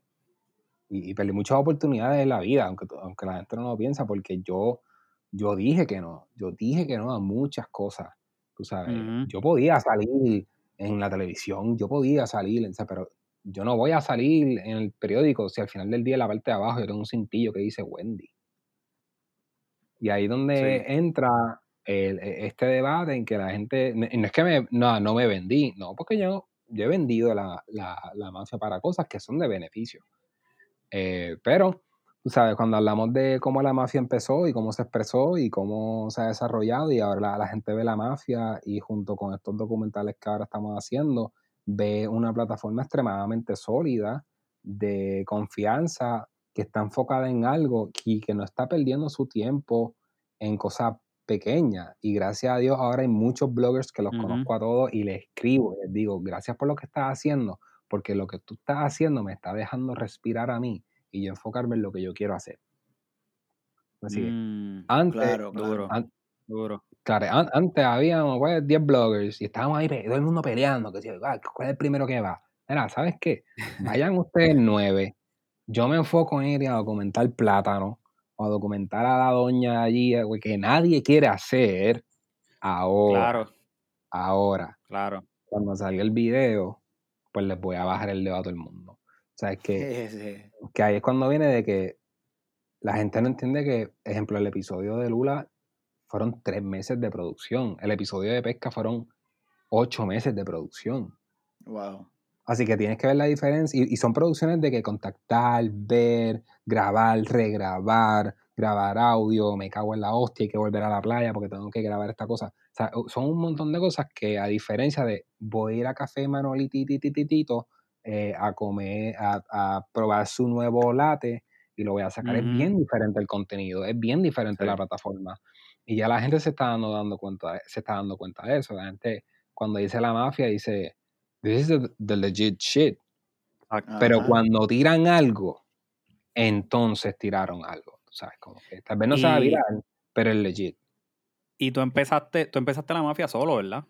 S3: y, perdí muchas oportunidades en la vida, aunque, aunque la gente no lo piensa, porque yo yo dije que no, yo dije que no a muchas cosas, tú sabes, yo podía salir en la televisión, yo podía salir, pero yo no voy a salir en el periódico si al final del día en la parte de abajo yo tengo un cintillo que dice Wendy. Y ahí donde entra e, este debate en que la gente, no es que me, no, no me vendí, no, porque yo, yo he vendido la, la, la mafia para cosas que son de beneficio. Eh, pero sabes, cuando hablamos de cómo la mafia empezó y cómo se expresó y cómo se ha desarrollado y ahora la, gente ve la mafia y junto con estos documentales que ahora estamos haciendo, ve una plataforma extremadamente sólida de confianza que está enfocada en algo y que no está perdiendo su tiempo en cosas pequeñas. Y gracias a Dios ahora hay muchos bloggers que los conozco a todos y les escribo, les digo, gracias por lo que estás haciendo, porque lo que tú estás haciendo me está dejando respirar a mí y yo enfocarme en lo que yo quiero hacer. Así mm, antes,
S2: claro, duro, duro.
S3: Claro, antes había 10 pues, bloggers y estábamos ahí todo el mundo peleando, que ah, ¿cuál es el primero que va? Mira, ¿sabes qué? Vayan ustedes nueve. Yo me enfoco en ir a documentar plátano o a documentar a la doña allí, eh, que nadie quiere hacer ahora. Claro. Ahora.
S2: Claro.
S3: Cuando salió el video, pues les voy a bajar el dedo a todo el mundo. O sea, es que, que ahí es cuando viene de que la gente no entiende que, ejemplo, el episodio de Lula fueron tres meses de producción. El episodio de Pesca fueron ocho meses de producción.
S1: Wow.
S3: Así que tienes que ver la diferencia. Y, son producciones de que contactar, ver, grabar, regrabar, grabar audio, me cago en la hostia, hay que volver a la playa porque tengo que grabar esta cosa. O sea, son un montón de cosas que a diferencia de voy a ir a Café Manolitititito eh, a comer, a, probar su nuevo latte y lo voy a sacar. Es bien diferente el contenido, es bien diferente la plataforma. Y ya la gente se está dando, dando cuenta, se está dando cuenta de eso. La gente, cuando dice la mafia, dice, this is the, legit shit. Pero cuando tiran algo, entonces tiraron algo. ¿Sabes? Como que tal vez no se va a virar, pero es legit.
S2: Y tú empezaste, tú empezaste la mafia solo, ¿verdad?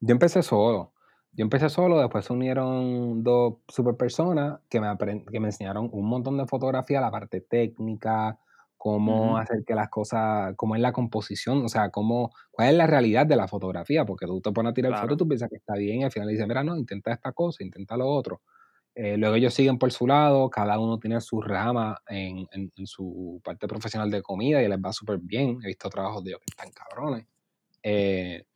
S3: Yo empecé solo. Yo empecé solo, después se unieron dos super personas que me, que me enseñaron un montón de fotografía, la parte técnica, cómo hacer que las cosas, cómo es la composición, o sea, cómo, cuál es la realidad de la fotografía, porque tú te pones a tirar fotos, tú piensas que está bien, y al final dices, mira, no, intenta esta cosa, intenta lo otro. Eh, luego ellos siguen por su lado, cada uno tiene su rama en, en, su parte profesional de comida y les va súper bien. He visto trabajos de ellos que están cabrones. Eh,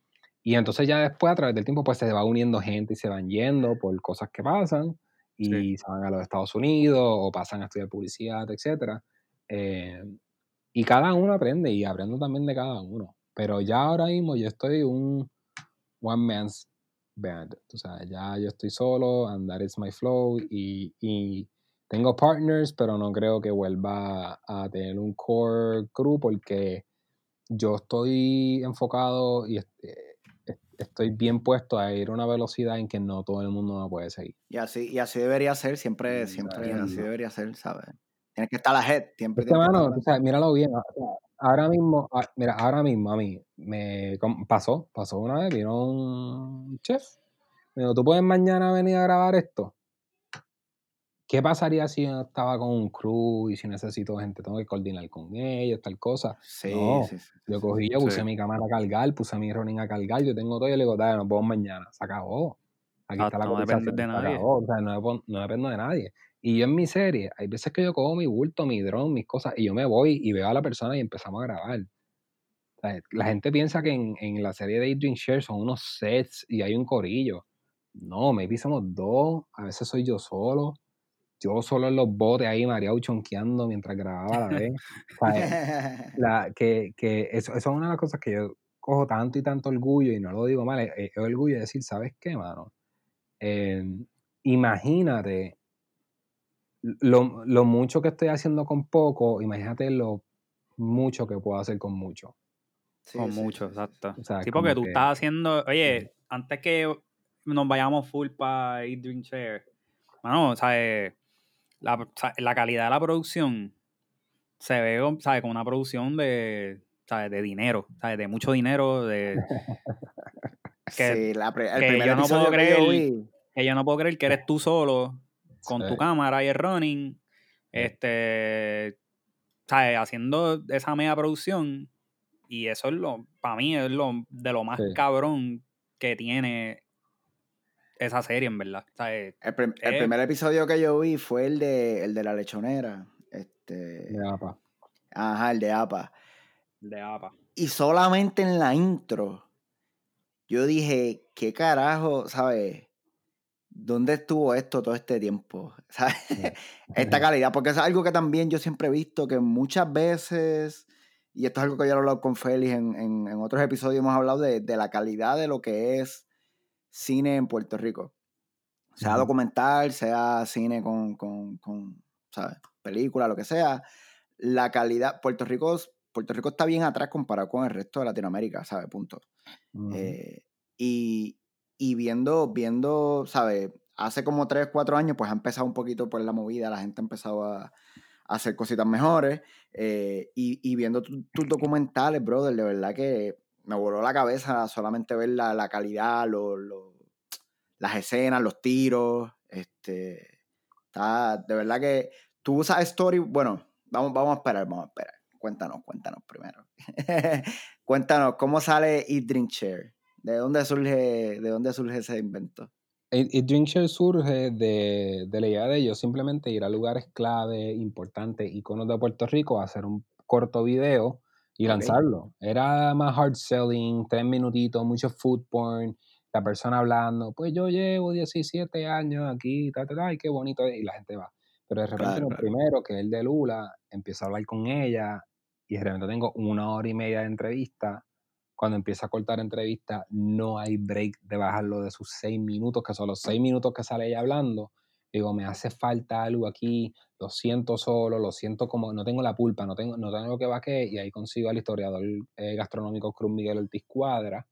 S3: y entonces ya después, a través del tiempo, pues se va uniendo gente y se van yendo por cosas que pasan y se van a los Estados Unidos o pasan a estudiar publicidad, etc. Eh, y cada uno aprende y aprendo también de cada uno. Pero ya ahora mismo yo estoy un one man's band. O sea, ya yo estoy solo, and that is my flow. Y, y tengo partners, pero no creo que vuelva a tener un core crew porque yo estoy enfocado y estoy bien puesto a ir a una velocidad en que no todo el mundo me puede seguir.
S1: Y así, y así debería ser, siempre, siempre así debería ser, ¿sabes? Tienes que estar la head, siempre.
S3: mano, o sea, míralo bien. Ahora mismo, ah, mira, ahora mismo a mí me pasó, pasó una vez, vino un chef. Me dijo, ¿tú puedes mañana venir a grabar esto? ¿Qué pasaría si yo estaba con un crew y si necesito gente? Tengo que coordinar con ellos, tal cosa. Sí, sí, sí, Yo cogí, yo puse mi cámara a cargar, puse mi running a cargar, yo tengo todo y le digo, dale, nos vemos mañana. Se acabó. Aquí está la no depende de nadie. O sea, no, no dependo de nadie. Y yo en mi serie, hay veces que yo cojo mi bulto, mi dron, mis cosas, y yo me voy y veo a la persona y empezamos a grabar. la gente piensa que en, en, la serie de Adrian Share son unos sets y hay un corillo. No, maybe somos dos, a veces soy yo solo. Yo solo en los botes ahí, mareado chonqueando mientras grababa la vez. la, que, que eso, eso, es una de las cosas que yo cojo tanto y tanto orgullo, y no lo digo mal, es, orgullo de decir, ¿sabes qué, mano? Eh, imagínate lo, mucho que estoy haciendo con poco, imagínate lo mucho que puedo hacer con mucho.
S2: con mucho, exacto. sí, porque tú estás haciendo, oye, antes que nos vayamos full para Eat Drink Share, bueno, o la, la, calidad de la producción se ve, ¿sabes? Como una producción de, ¿sabes? De dinero, ¿sabes? De mucho dinero, de... Que, sí, la, el primer yo no puedo creer, que yo no puedo creer que eres tú solo con tu cámara y el running, este, ¿sabes? Haciendo esa mega producción. Y eso es lo, para mí, es lo de lo más cabrón que tiene esa serie, en verdad.
S1: el, primer episodio que yo vi fue el de, el de la lechonera. Este,
S3: de APA.
S1: Ajá, el de APA.
S2: De APA.
S1: Y solamente en la intro, yo dije, ¿qué carajo, sabes? ¿Dónde estuvo esto todo este tiempo? Esta calidad, porque es algo que también yo siempre he visto que muchas veces, y esto es algo que yo he hablado con Félix en, en, otros episodios, hemos hablado de, de, la calidad de lo que es cine en Puerto Rico. Sea documental, sea cine con, con, con ¿sabes? película, lo que sea. La calidad, Puerto Rico, Puerto Rico está bien atrás comparado con el resto de Latinoamérica, ¿sabes? Punto. Eh, y, y viendo, viendo, ¿sabes? Hace como 3, 4 años, pues ha empezado un poquito por la movida, la gente ha empezado a, hacer cositas mejores. Eh, y, viendo tus documentales, brother, de verdad que me voló la cabeza solamente ver la, la calidad, las escenas, los tiros. Este, está, de verdad que tú usas Story, bueno, vamos, vamos a esperar, vamos a esperar. Cuéntanos, cuéntanos primero. cuéntanos, ¿cómo sale Eat Drink Share? ¿De dónde surge, de dónde surge ese invento?
S3: Y Drinkshare surge de, de, la idea de yo simplemente ir a lugares clave, importantes, iconos de Puerto Rico, hacer un corto video y lanzarlo. Era más hard selling, tres minutitos, mucho food porn, la persona hablando, pues yo llevo 17 años aquí, ta, ta, qué bonito, y la gente va. Pero de repente el primero, que es el de Lula, empiezo a hablar con ella y de repente tengo una hora y media de entrevista cuando empieza a cortar entrevista, no hay break de bajarlo de sus seis minutos, que son los seis minutos que sale ella hablando. Digo, me hace falta algo aquí, lo siento solo, lo siento como, no tengo la pulpa, no tengo, no tengo lo que va que, y ahí consigo al historiador eh, gastronómico Cruz Miguel Ortiz Cuadra,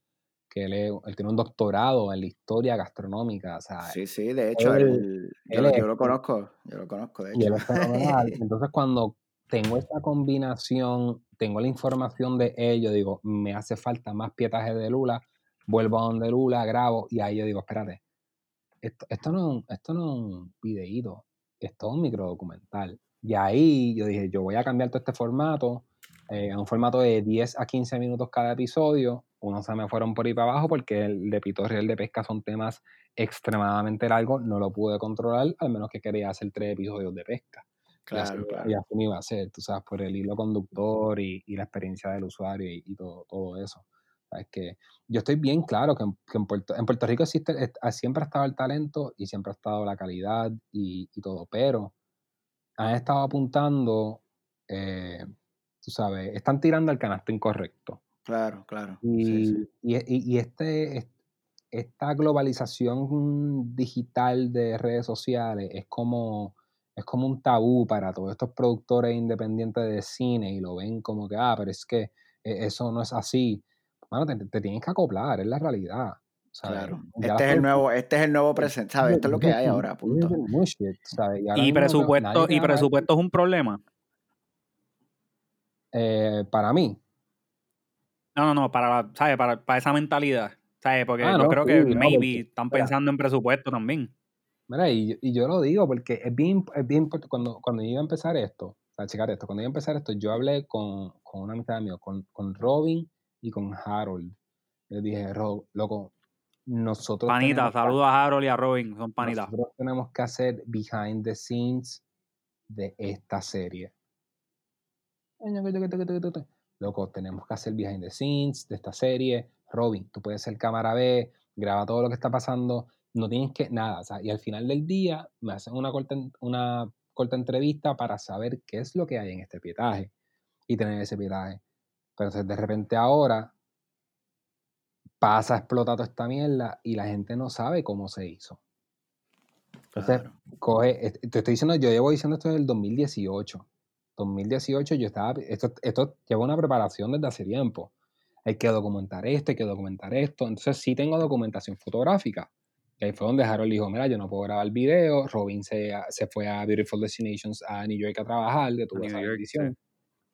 S3: que él, tiene un doctorado en la historia gastronómica.
S1: sí, sí, de hecho, él, yo, lo, conozco, yo lo conozco, de hecho.
S3: Entonces, cuando tengo esta combinación, tengo la información de ello, digo, me hace falta más pietaje de Lula, vuelvo a donde Lula, grabo, y ahí yo digo, espérate, esto, no, esto no es un videíto, esto es un microdocumental. Y ahí yo dije, yo voy a cambiar todo este formato eh, a un formato de 10 a 15 minutos cada episodio. Unos se me fueron por ahí para abajo porque el de Pitorri y de Pesca son temas extremadamente largos. No lo pude controlar, al menos que quería hacer tres episodios de pesca.
S1: Claro, claro.
S3: Y así me iba a hacer, tú sabes, por el hilo conductor y, y la experiencia del usuario y, y todo, todo eso. ¿Sabes? Que yo estoy bien claro que en, que en, Puerto, en Puerto Rico existe, siempre ha estado el talento y siempre ha estado la calidad y, y todo, pero han estado apuntando, eh, tú sabes, están tirando al canasto incorrecto.
S1: Claro, claro.
S3: Y,
S1: sí, sí.
S3: y, y este, esta globalización digital de redes sociales es como es como un tabú para todos estos productores independientes de cine y lo ven como que, ah, pero es que eh, eso no es así. Bueno, te, te tienes que acoplar, es la realidad. ¿sabes?
S1: Claro. Este es, el nuevo, este es el nuevo presente, ¿sabes? Esto es lo que hay ahora, punto.
S2: Y, y presupuesto, y presupuesto es un problema.
S3: Eh, para mí.
S2: No, no, no, para, ¿sabes? Para, para esa mentalidad. ¿Sabes? Porque ah, yo no, creo que maybe están pensando en presupuesto también.
S3: Mira, y, y, yo lo digo porque es bien, es bien importante. Cuando, cuando yo iba a empezar esto, a checar esto, cuando iba a empezar esto, yo hablé con, con una amistad mía, con, con Robin y con Harold. Le dije, Rob, loco, nosotros.
S2: Panita, saludos a Harold y a Robin, son panitas.
S3: Nosotros tenemos que hacer behind the scenes de esta serie. Loco, tenemos que hacer behind the scenes de esta serie. Robin, tú puedes ser cámara B, graba todo lo que está pasando, no tienes que nada. O sea, y al final del día me hacen una corta, una corta entrevista para saber qué es lo que hay en este pietaje y tener ese pietaje. Pero entonces de repente ahora pasa toda esta mierda y la gente no sabe cómo se hizo. Entonces, claro. coge, te estoy diciendo, yo llevo diciendo esto desde el 2018. 2018 yo estaba, esto, esto lleva una preparación desde hace tiempo. Hay que documentar esto, hay que documentar esto. Entonces sí tengo documentación fotográfica. Y ahí fue donde Harold dijo, mira, yo no puedo grabar video. Robin se, se fue a Beautiful Destinations a New York a trabajar, que tuvo esa edición. Sí.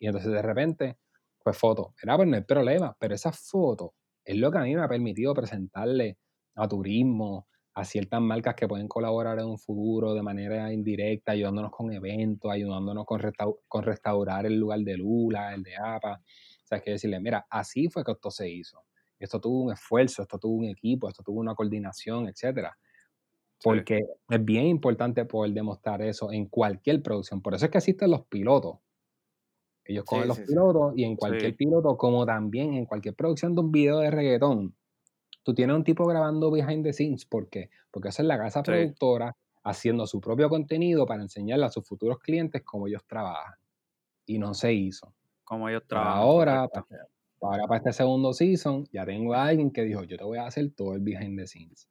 S3: Y entonces de repente, pues foto. Era pues no hay problema, pero esa foto es lo que a mí me ha permitido presentarle a turismo, a ciertas marcas que pueden colaborar en un futuro de manera indirecta, ayudándonos con eventos, ayudándonos con, con restaurar el lugar de Lula, el de APA. O sea, es que decirle, mira, así fue que esto se hizo. Esto tuvo un esfuerzo, esto tuvo un equipo, esto tuvo una coordinación, etcétera. Porque sí. es bien importante poder demostrar eso en cualquier producción. Por eso es que existen los pilotos. Ellos cogen sí, los sí, pilotos y en cualquier piloto, como también en cualquier producción de un video de reggaetón, tú tienes un tipo grabando behind the scenes. ¿Por qué? Porque esa es la casa productora haciendo su propio contenido para enseñarle a sus futuros clientes cómo ellos trabajan. Y no se hizo.
S2: Como ellos trabajan.
S3: Ahora, para, ahora para este segundo season, ya tengo a alguien que dijo, yo te voy a hacer todo el behind the scenes.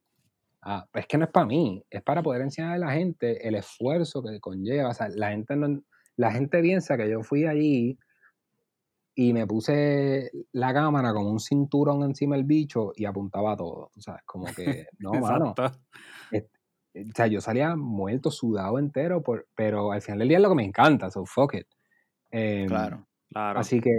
S3: Ah, pues es que no es para mí, es para poder enseñar a la gente el esfuerzo que conlleva. O sea, la gente, no, la gente piensa que yo fui allí y me puse la cámara con un cinturón encima del bicho y apuntaba todo. O sea, como que, no, mano. Es, o sea, yo salía muerto, sudado entero, por, pero al final del día es lo que me encanta, so fuck it.
S1: Eh, claro, claro.
S3: Así que,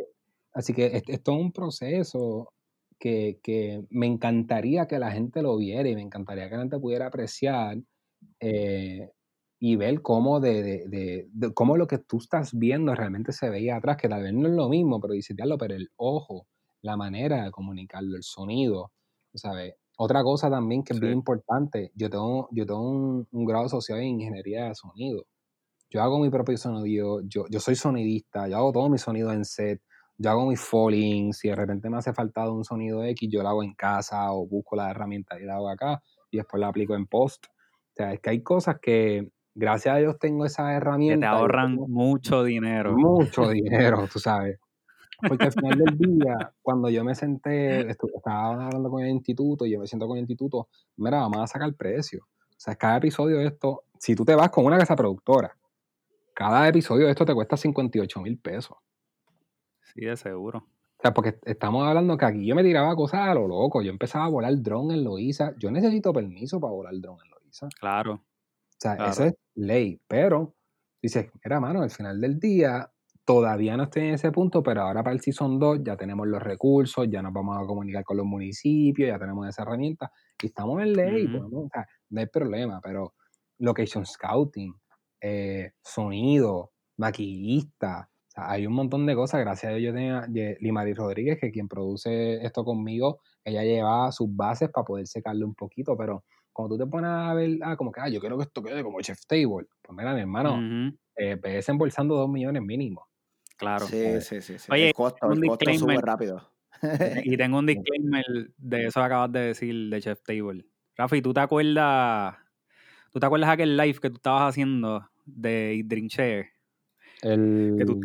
S3: así que esto es todo un proceso que, que, me encantaría que la gente lo viera y me encantaría que la gente pudiera apreciar eh, y ver cómo, de, de, de, de, cómo lo que tú estás viendo realmente se veía atrás, que tal vez no es lo mismo, pero dice, pero el ojo, la manera de comunicarlo, el sonido, ¿sabes? Otra cosa también que es sí. bien importante, yo tengo, yo tengo un, un, grado asociado en ingeniería de sonido. Yo hago mi propio sonido, yo, yo soy sonidista, yo hago todo mi sonido en set, yo hago mis fallings, si de repente me hace faltado un sonido X, yo lo hago en casa o busco la herramienta y la hago acá y después la aplico en post. O sea, es que hay cosas que gracias a Dios tengo esa herramienta.
S2: Que te ahorran mucho dinero.
S3: Mucho dinero, tú sabes. Porque al final del día, cuando yo me senté, estaba hablando con el instituto y yo me siento con el instituto, mira, vamos a sacar precio. O sea, cada episodio de esto, si tú te vas con una casa productora, cada episodio de esto te cuesta 58 mil pesos.
S2: Sí, de seguro.
S3: O sea, porque estamos hablando que aquí yo me tiraba cosas a lo loco. Yo empezaba a volar dron en Loiza. Yo necesito permiso para volar dron en Loiza.
S2: Claro.
S3: O sea,
S2: claro.
S3: eso es ley. Pero dices, mira, mano, al final del día todavía no estoy en ese punto, pero ahora para el Season 2 ya tenemos los recursos, ya nos vamos a comunicar con los municipios, ya tenemos esa herramienta y estamos en ley. Uh -huh. O sea, no hay problema, pero location scouting, eh, sonido, maquillista. Hay un montón de cosas. Gracias a Dios yo tenía Limari Rodríguez, que quien produce esto conmigo, ella lleva sus bases para poder secarle un poquito, pero cuando tú te pones a ver, ah, como que, ah, yo quiero que esto quede como Chef Table, pues mira, mi hermano, uh embolsando dos millones mínimo.
S2: Claro.
S1: Sí, sí, sí. Oye, el costo, el costo sube rápido.
S2: y tengo un disclaimer de eso que acabas de decir de Chef Table. Rafi, ¿tú te acuerdas? ¿Tú te acuerdas aquel live que tú estabas haciendo de Dream Share?
S3: El...
S2: Que tú,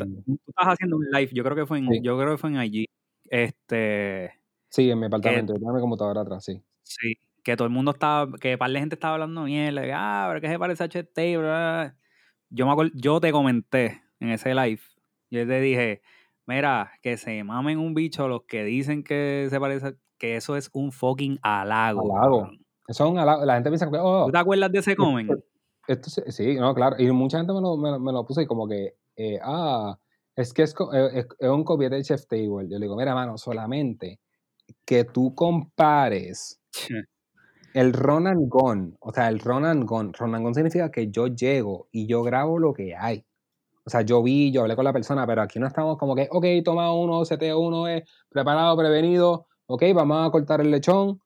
S2: estabas haciendo un live, yo creo que fue en, yo creo que fue en IG. Este.
S3: Sí, en mi apartamento, tengo mi computadora atrás, sí.
S2: Sí, que todo el mundo estaba, que par de gente estaba hablando que, ah, pero que se parece a Chef Table. Yo, me acuerdo, yo te comenté en ese live, yo te dije, mira, que se mamen un bicho los que dicen que se parece, que eso es un fucking halago.
S3: Halago. Eso es un halago. La gente piensa que, oh,
S2: ¿Tú te acuerdas de ese comen?
S3: Esto, sí, no, claro. Y mucha gente me lo, me, lo puso y como que, eh, ah, es que es, es, es un Chef Table. Yo le digo, mira, mano, solamente que tú compares el Ronan Gon, o sea, el Ronan Gon, Ronan Gon significa que yo llego y yo grabo lo que hay. O sea, yo vi, yo hablé con la persona, pero aquí no estamos como que, ok, toma uno, seteo uno, es preparado, prevenido, ok, vamos a cortar el lechón,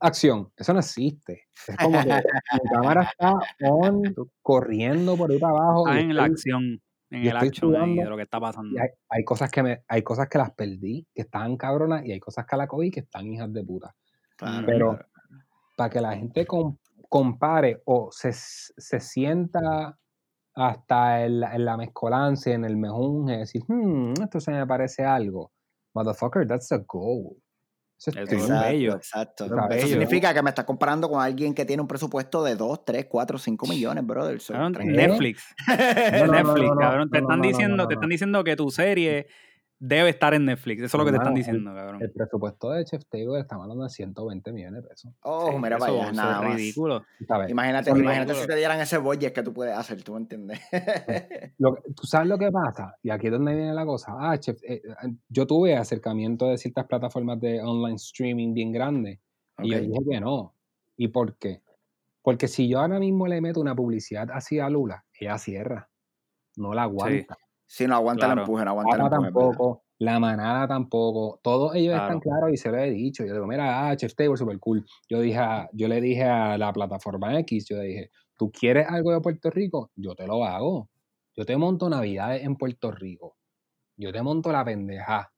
S3: acción. Eso no existe. Es como que mi cámara está on, corriendo por ahí para abajo.
S2: Está en la acción, en el acción de lo que está pasando.
S3: Hay, cosas que me, hay cosas que las perdí, que están cabronas, y hay cosas que la cogí que están hijas de puta. pero para que la gente compare o se, se sienta hasta en la, en la mezcolancia, en el mejunje, decir, hmm, esto se me parece algo. Motherfucker, that's a goal.
S1: Eso es exacto, bello. Exacto. Eso, significa que me estás comparando con alguien que tiene un presupuesto de 2, 3, 4, 5 millones, brother.
S2: Netflix. Netflix, cabrón. te están diciendo, te están diciendo que tu serie debe estar en Netflix. Eso es lo que te están diciendo, cabrón.
S3: El presupuesto de Chef Table estamos hablando de 120 millones de pesos.
S1: Oh, mira, vaya, nada más. ridículo. Imagínate, imagínate si te dieran ese budget que tú puedes hacer, tú me entiendes.
S3: tú sabes lo que pasa, y aquí es donde viene la cosa. Ah, Chef, eh, eh, yo tuve acercamiento de ciertas plataformas de online streaming bien grandes, y yo dije que no. ¿Y por qué? Porque si yo ahora mismo le meto una publicidad así a Lula, ella cierra. No la aguanta.
S1: Si no aguanta el empuje, no aguanta
S3: el empuje. tampoco, la manada tampoco. Todos ellos están claros y se lo he dicho. Yo digo, mira, ah, Chef Table, super cool. Yo, dije yo le dije a la plataforma X, yo le dije, ¿tú quieres algo de Puerto Rico? Yo te lo hago. Yo te monto Navidades en Puerto Rico. Yo te monto la pendeja.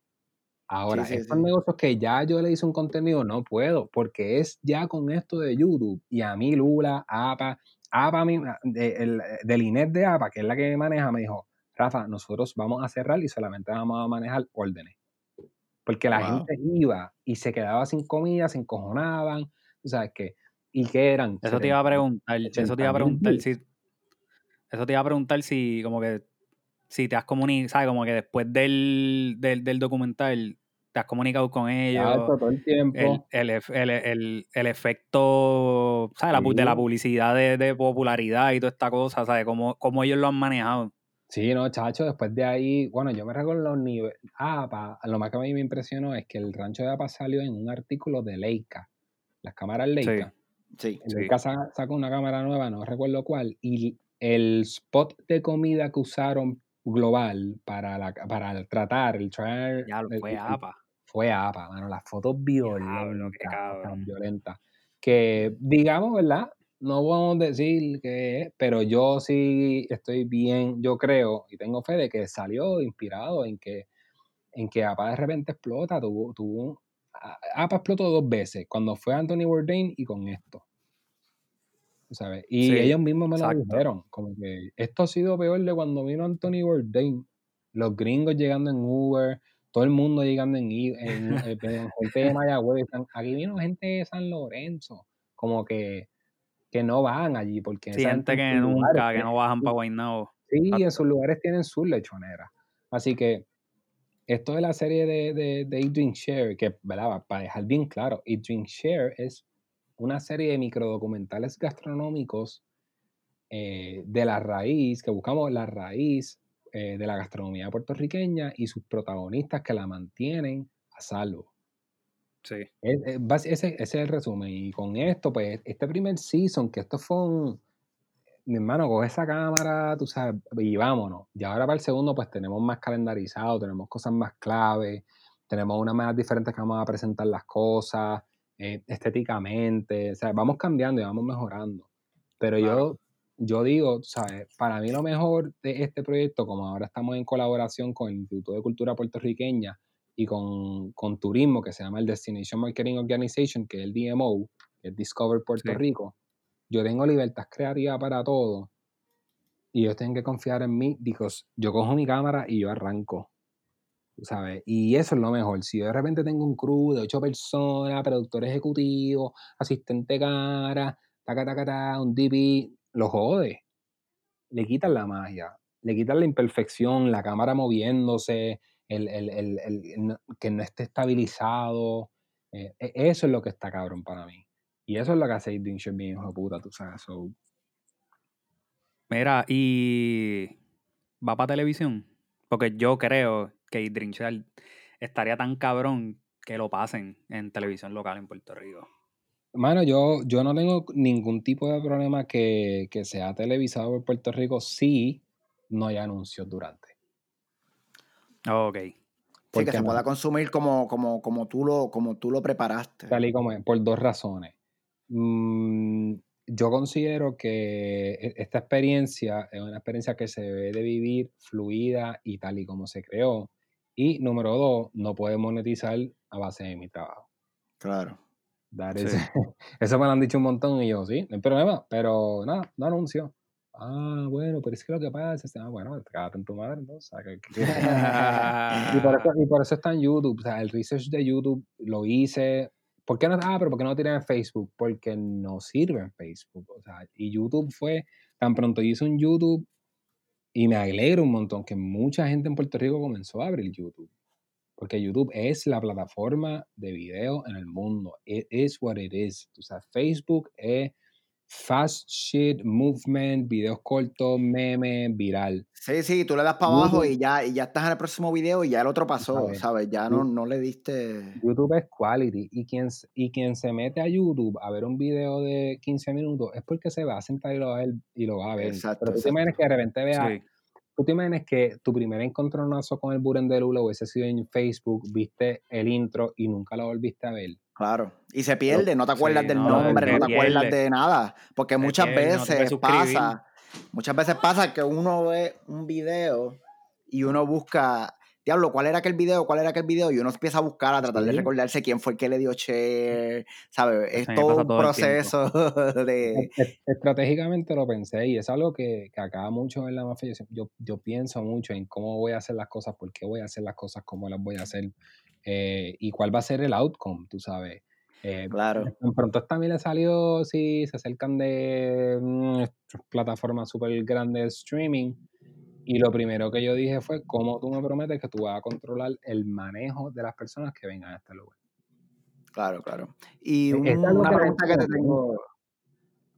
S3: Ahora, estos negocios que ya yo le hice un contenido, no puedo, porque es ya con esto de YouTube. Y a mí, Lula, APA, APA, el, del INET de APA, que es la que maneja, me dijo, Rafa, nosotros vamos a cerrar y solamente vamos a manejar órdenes. Porque la gente iba y se quedaba sin comida, se encojonaban, sea, que, ¿y qué eran?
S2: Eso te iba a preguntar, eso te iba a preguntar si, eso te iba a preguntar si como que, si te has comunicado, ¿sabes? Como que después del, del, documental te has comunicado con ellos.
S3: todo el tiempo.
S2: El, efecto, ¿sabes? La, de la publicidad de, popularidad y toda esta cosa, ¿sabes? Cómo, cómo ellos lo han manejado.
S3: Sí, no, chacho, después de ahí, bueno, yo me recuerdo los niveles. APA, lo más que a mí me impresionó es que el rancho de APA salió en un artículo de Leica, las cámaras Leica.
S1: Sí,
S3: sí. Leica sacó una cámara nueva, no recuerdo cuál, y el spot de comida que usaron global para, la, para tratar, el trial.
S2: Ya, fue APA.
S3: Fue APA, mano, las fotos violentas, tan violentas. Que, digamos, ¿verdad? No a decir que, pero yo sí estoy bien, yo creo y tengo fe de que salió inspirado en que, en que APA de repente explota, tuvo, tuvo APA explotó dos veces, cuando fue Anthony Bourdain y con esto. ¿Sabes? Y ellos mismos me lo dijeron, como que esto ha sido peor de cuando vino Anthony Bourdain, los gringos llegando en Uber, todo el mundo llegando en, en, en, gente de Mayagüez, aquí vino gente de San Lorenzo, como que que no van allí. Porque
S2: sí, gente que nunca, que no bajan para Guaynabo.
S3: Sí, en sus lugares tienen sus lechoneras. Así que esto de la serie de, de, de Eat, Drink, Share, que, ¿verdad? Para dejar bien claro, Eat, Drink, Share es una serie de microdocumentales gastronómicos eh, de la raíz, que buscamos la raíz eh, de la gastronomía puertorriqueña y sus protagonistas que la mantienen a salvo.
S2: Sí.
S3: Ese, ese, es el resumen. Y con esto, pues, este primer season, que esto fue un. mi hermano, coge esa cámara, tú sabes, y vámonos. Y ahora para el segundo, pues tenemos más calendarizado, tenemos cosas más clave, tenemos unas maneras diferentes que vamos a presentar las cosas, eh, estéticamente, o sea, vamos cambiando y vamos mejorando. Pero yo, yo digo, ¿sabes? Para mí lo mejor de este proyecto, como ahora estamos en colaboración con el Instituto de Cultura Puertorriqueña y con, con Turismo, que se llama el Destination Marketing Organization, que es el DMO, que es Discover Puerto Rico, yo tengo libertad creativa para todo y ellos tienen que confiar en mí, digo, yo cojo mi cámara y yo arranco. ¿Sabes? Y eso es lo mejor. Si yo de repente tengo un crew de ocho personas, productor ejecutivo, asistente cara, taca, taca, taca, un DP, lo jode. Le quitan la magia, le quitan la imperfección, la cámara moviéndose, el, el, el, que no esté estabilizado. Eh, e, eso es lo que está cabrón para mí. Y eso es lo que hace Aiden bien hijo de puta, tú sabes.
S2: Mira, y va para televisión. Porque yo creo que Aiden estaría tan cabrón que lo pasen en televisión local en Puerto Rico.
S3: Mano, yo, yo no tengo ningún tipo de problema que, sea televisado por Puerto Rico si no hay anuncios durante.
S2: Ok.
S1: Sí, que se pueda consumir como, como, como, tú lo, como tú lo preparaste.
S3: Tal y como es, por dos razones. Mm, yo considero que e, esta experiencia es una experiencia que se debe de vivir fluida y tal y como se creó. Y número dos, no puede monetizar a base de mi trabajo.
S1: Claro.
S3: Eso me lo han dicho un montón y yo, sí, no hay problema, pero nada, no anuncio. Ah, bueno, pero es que lo que pasa es, ah, bueno, cágate en tu madre, ¿no? O sea, que, y, por eso, y, por eso, está en YouTube, o sea, el research de YouTube lo hice, ¿por qué no? Ah, pero ¿por qué no tiran en Facebook? Porque no sirve en Facebook, o sea, y YouTube fue, tan pronto hice un YouTube, y me alegro un montón que mucha gente en Puerto Rico comenzó a abrir YouTube. Porque YouTube es la plataforma de video en el mundo. It is what it is. O sea, Facebook es fast shit, movement, videos cortos, meme, viral.
S1: Sí, sí, tú le das para abajo y ya, y ya estás en el próximo video y ya el otro pasó, ¿sabes? Ya no, no le diste...
S3: YouTube es quality y quien, y quien se mete a YouTube a ver un video de 15 minutos es porque se va a sentar y lo va a ver. Y lo va a ver. Exacto, Pero tú te imaginas que de repente vea ¿Tú te imaginas que tu primer encontronazo con el Buren de Lula hubiese sido en Facebook, viste el intro y nunca lo volviste a ver?
S1: Claro, y se pierde, no te acuerdas del nombre, no te acuerdas de nada, porque muchas veces pasa, muchas veces pasa que uno ve un video y uno busca diablo, ¿cuál era aquel video? ¿Cuál era aquel video? Y uno empieza a buscar, a tratar de recordarse quién fue el que le dio share, ¿sabes? Es todo un proceso de...
S3: Estratégicamente lo pensé y es algo que, que acaba mucho en la mafia. Yo, yo pienso mucho en cómo voy a hacer las cosas, por qué voy a hacer las cosas, cómo las voy a hacer eh, y cuál va a ser el outcome, tú sabes.
S1: Eh, claro.
S3: pronto también le salió, si se acercan de mm, plataformas súper grandes de streaming, y lo primero que yo dije fue, ¿cómo tú me prometes que tú vas a controlar el manejo de las personas que vengan a este lugar?
S1: Claro, claro. Y una pregunta que te tengo...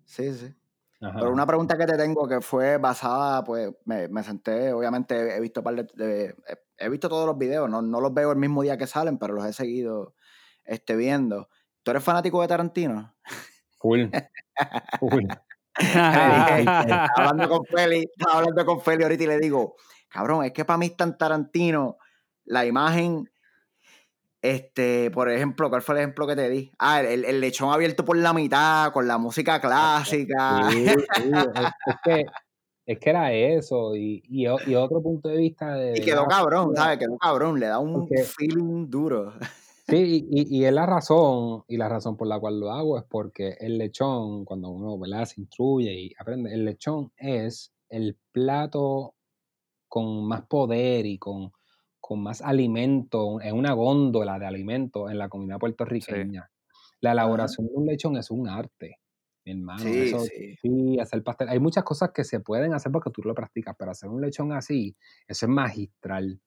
S1: Sí, sí. Pero una pregunta que te tengo que fue basada, pues me, me senté, obviamente he visto par de, he visto todos los videos, no, no, los veo el mismo día que salen, pero los he seguido este, viendo. ¿Tú eres fanático de Tarantino?
S3: Full.
S1: estaba hablando con Feli, estaba hablando con Feli ahorita y le digo, cabrón, es que para mí es tan Tarantino la imagen, este, por ejemplo, ¿cuál fue el ejemplo que te di? Ah, el, lechón abierto por la mitad, con la música clásica.
S3: es, que, es que era eso, y, y, otro punto de vista de...
S1: Y quedó cabrón, ¿sabes? Quedó cabrón, le da un feeling duro.
S3: Sí, y, y, es la razón, y la razón por la cual lo hago es porque el lechón, cuando uno ¿verdad? se instruye y aprende, el lechón es el plato con más poder y con, con más alimento, en una góndola de alimento en la comunidad puertorriqueña. La elaboración de un lechón es un arte, mi hermano. Sí, sí. sí, hacer pastel. Hay muchas cosas que se pueden hacer porque tú lo practicas, pero hacer un lechón así, eso es magistral.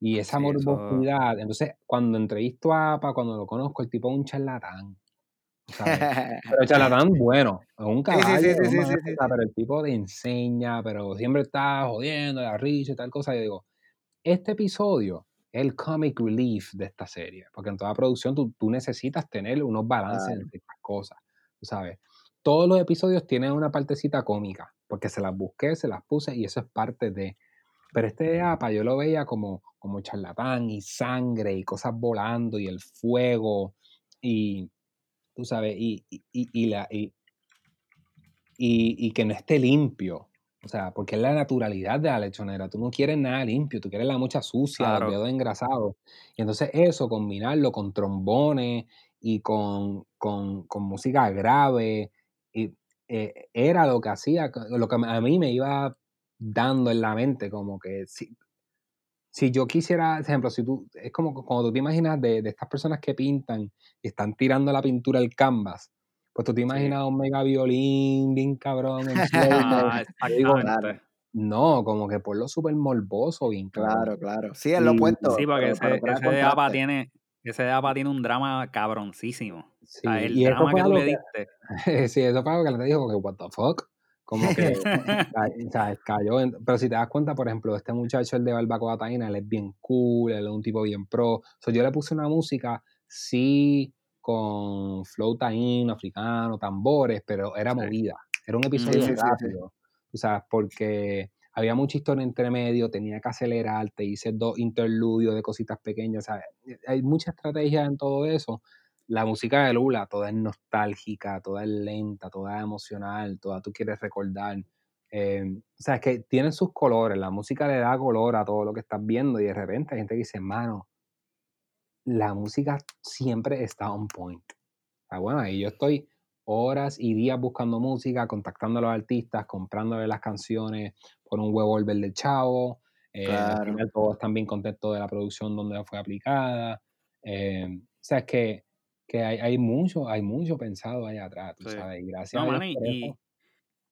S3: Y esa morbosidad. Entonces, cuando entrevisto a APA, cuando lo conozco, el tipo es un charlatán. pero charlatán bueno, es un caballo, pero el tipo de enseña, pero siempre está jodiendo, la risa y tal cosa. Y yo digo, este episodio es el comic relief de esta serie, porque en toda producción tú, tú necesitas tener unos balances entre estas cosas, tú sabes. Todos los episodios tienen una partecita cómica, porque se las busqué, se las puse y eso es parte de... Pero este de APA yo lo veía como, como charlatán y sangre y cosas volando y el fuego y, tú sabes, y, y, la, y, y, que no esté limpio. O sea, porque es la naturalidad de la lechonera. Tú no quieres nada limpio, tú quieres la mucha sucia, claro. los dedos engrasados. Y entonces eso, combinarlo con trombones y con, con, con música grave, y, eh, era lo que hacía, lo que a mí me iba dando en la mente, como que si, si yo quisiera, por ejemplo, si tú, es como cuando tú te imaginas de, de, estas personas que pintan y están tirando la pintura al canvas, pues tú te imaginas un mega violín, bien cabrón, en ah, digo, no, como que por lo súper morboso, bien
S1: Claro, claro. Sí, es lo opuesto.
S2: Sí, porque ese, ese de APA tiene, ese de APA tiene un drama cabroncísimo. Sí, o sea, el drama que tú le diste.
S3: sí, eso fue algo que le dijo, que what the fuck. Como que, o sea, cayó. pero si te das cuenta, por ejemplo, este muchacho, el de Barbacoa Taina, él es bien cool, él es un tipo bien pro. O sea, yo le puse una música, sí, con flow taíno, africano, tambores, pero era movida. Era un episodio rápido. O sea, porque había mucha historia entre medio, tenía que acelerar, te hice dos interludios de cositas pequeñas. O sea, hay mucha estrategia en todo eso. La música de Lula, toda es nostálgica, toda es lenta, toda es emocional, toda tú quieres recordar. Eh, o sea, es que tienen sus colores, la música le da color a todo lo que estás viendo y de repente hay gente que dice, mano, la música siempre está on point. O bueno, ahí yo estoy horas y días buscando música, contactando a los artistas, comprándole las canciones por un huevo el del chavo. Eh, al final todos están bien contentos de la producción donde fue aplicada. Eh, o sea, es que, que hay, hay, mucho, hay mucho pensado allá atrás, tú sabes. Y gracias a
S2: y,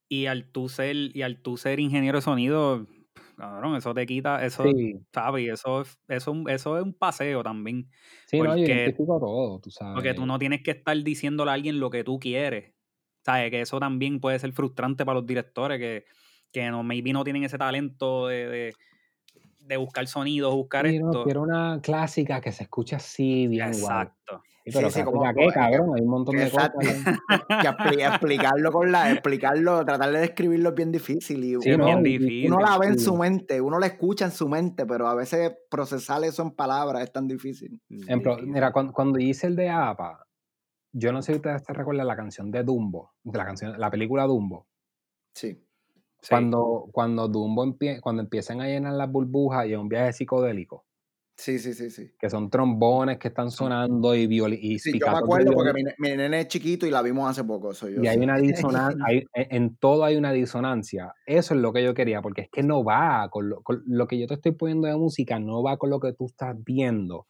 S2: y, al tú ser, y al tú ser ingeniero de sonido, cabrón, eso te quita, eso, ¿sabes? Eso, eso, eso es un paseo también.
S3: Sí, porque, no, todo, tú sabes.
S2: Porque tú no tienes que estar diciéndole a alguien lo que tú quieres. ¿Sabes? Que eso también puede ser frustrante para los directores que, que no, maybe no tienen ese talento de, de, buscar sonidos, buscar esto.
S3: quiero una clásica que se escuche así, bien Exacto pero sí, como, qué, cabrón, hay un montón de cosas.
S1: que explicarlo con la, explicarlo, tratar de describirlo es bien difícil. Y uno, bien difícil. uno la ve en su mente, uno la escucha en su mente, pero a veces procesar eso en palabras es tan difícil.
S3: Ejemplo, mira, cuando, cuando, hice el de APA, yo no sé si ustedes se recuerdan la canción de Dumbo, de la canción, la película Dumbo.
S1: Sí.
S3: Cuando, cuando Dumbo empie, cuando empiezan a llenar las burbujas y es un viaje psicodélico
S1: Sí, sí, sí, sí.
S3: Que son trombones que están sonando y
S1: violín. Sí, yo me acuerdo porque mi, nene es chiquito y la vimos hace poco. Soy yo,
S3: y hay una disonancia, e, en todo hay una disonancia. Eso es lo que yo quería, porque es que no va con lo, con lo, que yo te estoy poniendo de música, no va con lo que tú estás viendo,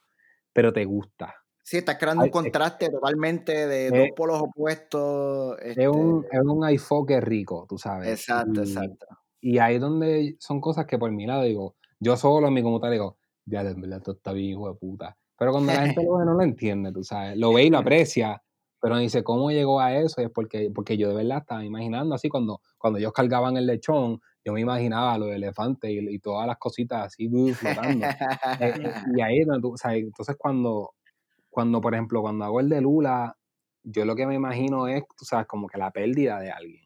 S3: pero te gusta.
S1: Sí, estás creando un contraste totalmente de dos polos opuestos.
S3: Es un, este es un iPhone rico, tú sabes.
S1: Exacto, exacto.
S3: Y ahí es donde son cosas que por mi lado digo, yo solo en mi computadora digo, ya, de verdad, esto está bien, hijo de puta. Pero cuando la gente lo ve, no lo entiende, tú sabes. Lo ve y lo aprecia, pero dice, ¿cómo llegó a eso? Y es porque, porque yo de verdad estaba imaginando así, cuando, cuando ellos cargaban el lechón, yo me imaginaba los elefantes y, todas las cositas así flotando. Eh, eh, y ahí, tú, sabes, entonces cuando, cuando, por ejemplo, cuando hago el de Lula, yo lo que me imagino es, tú sabes, como que la pérdida de alguien.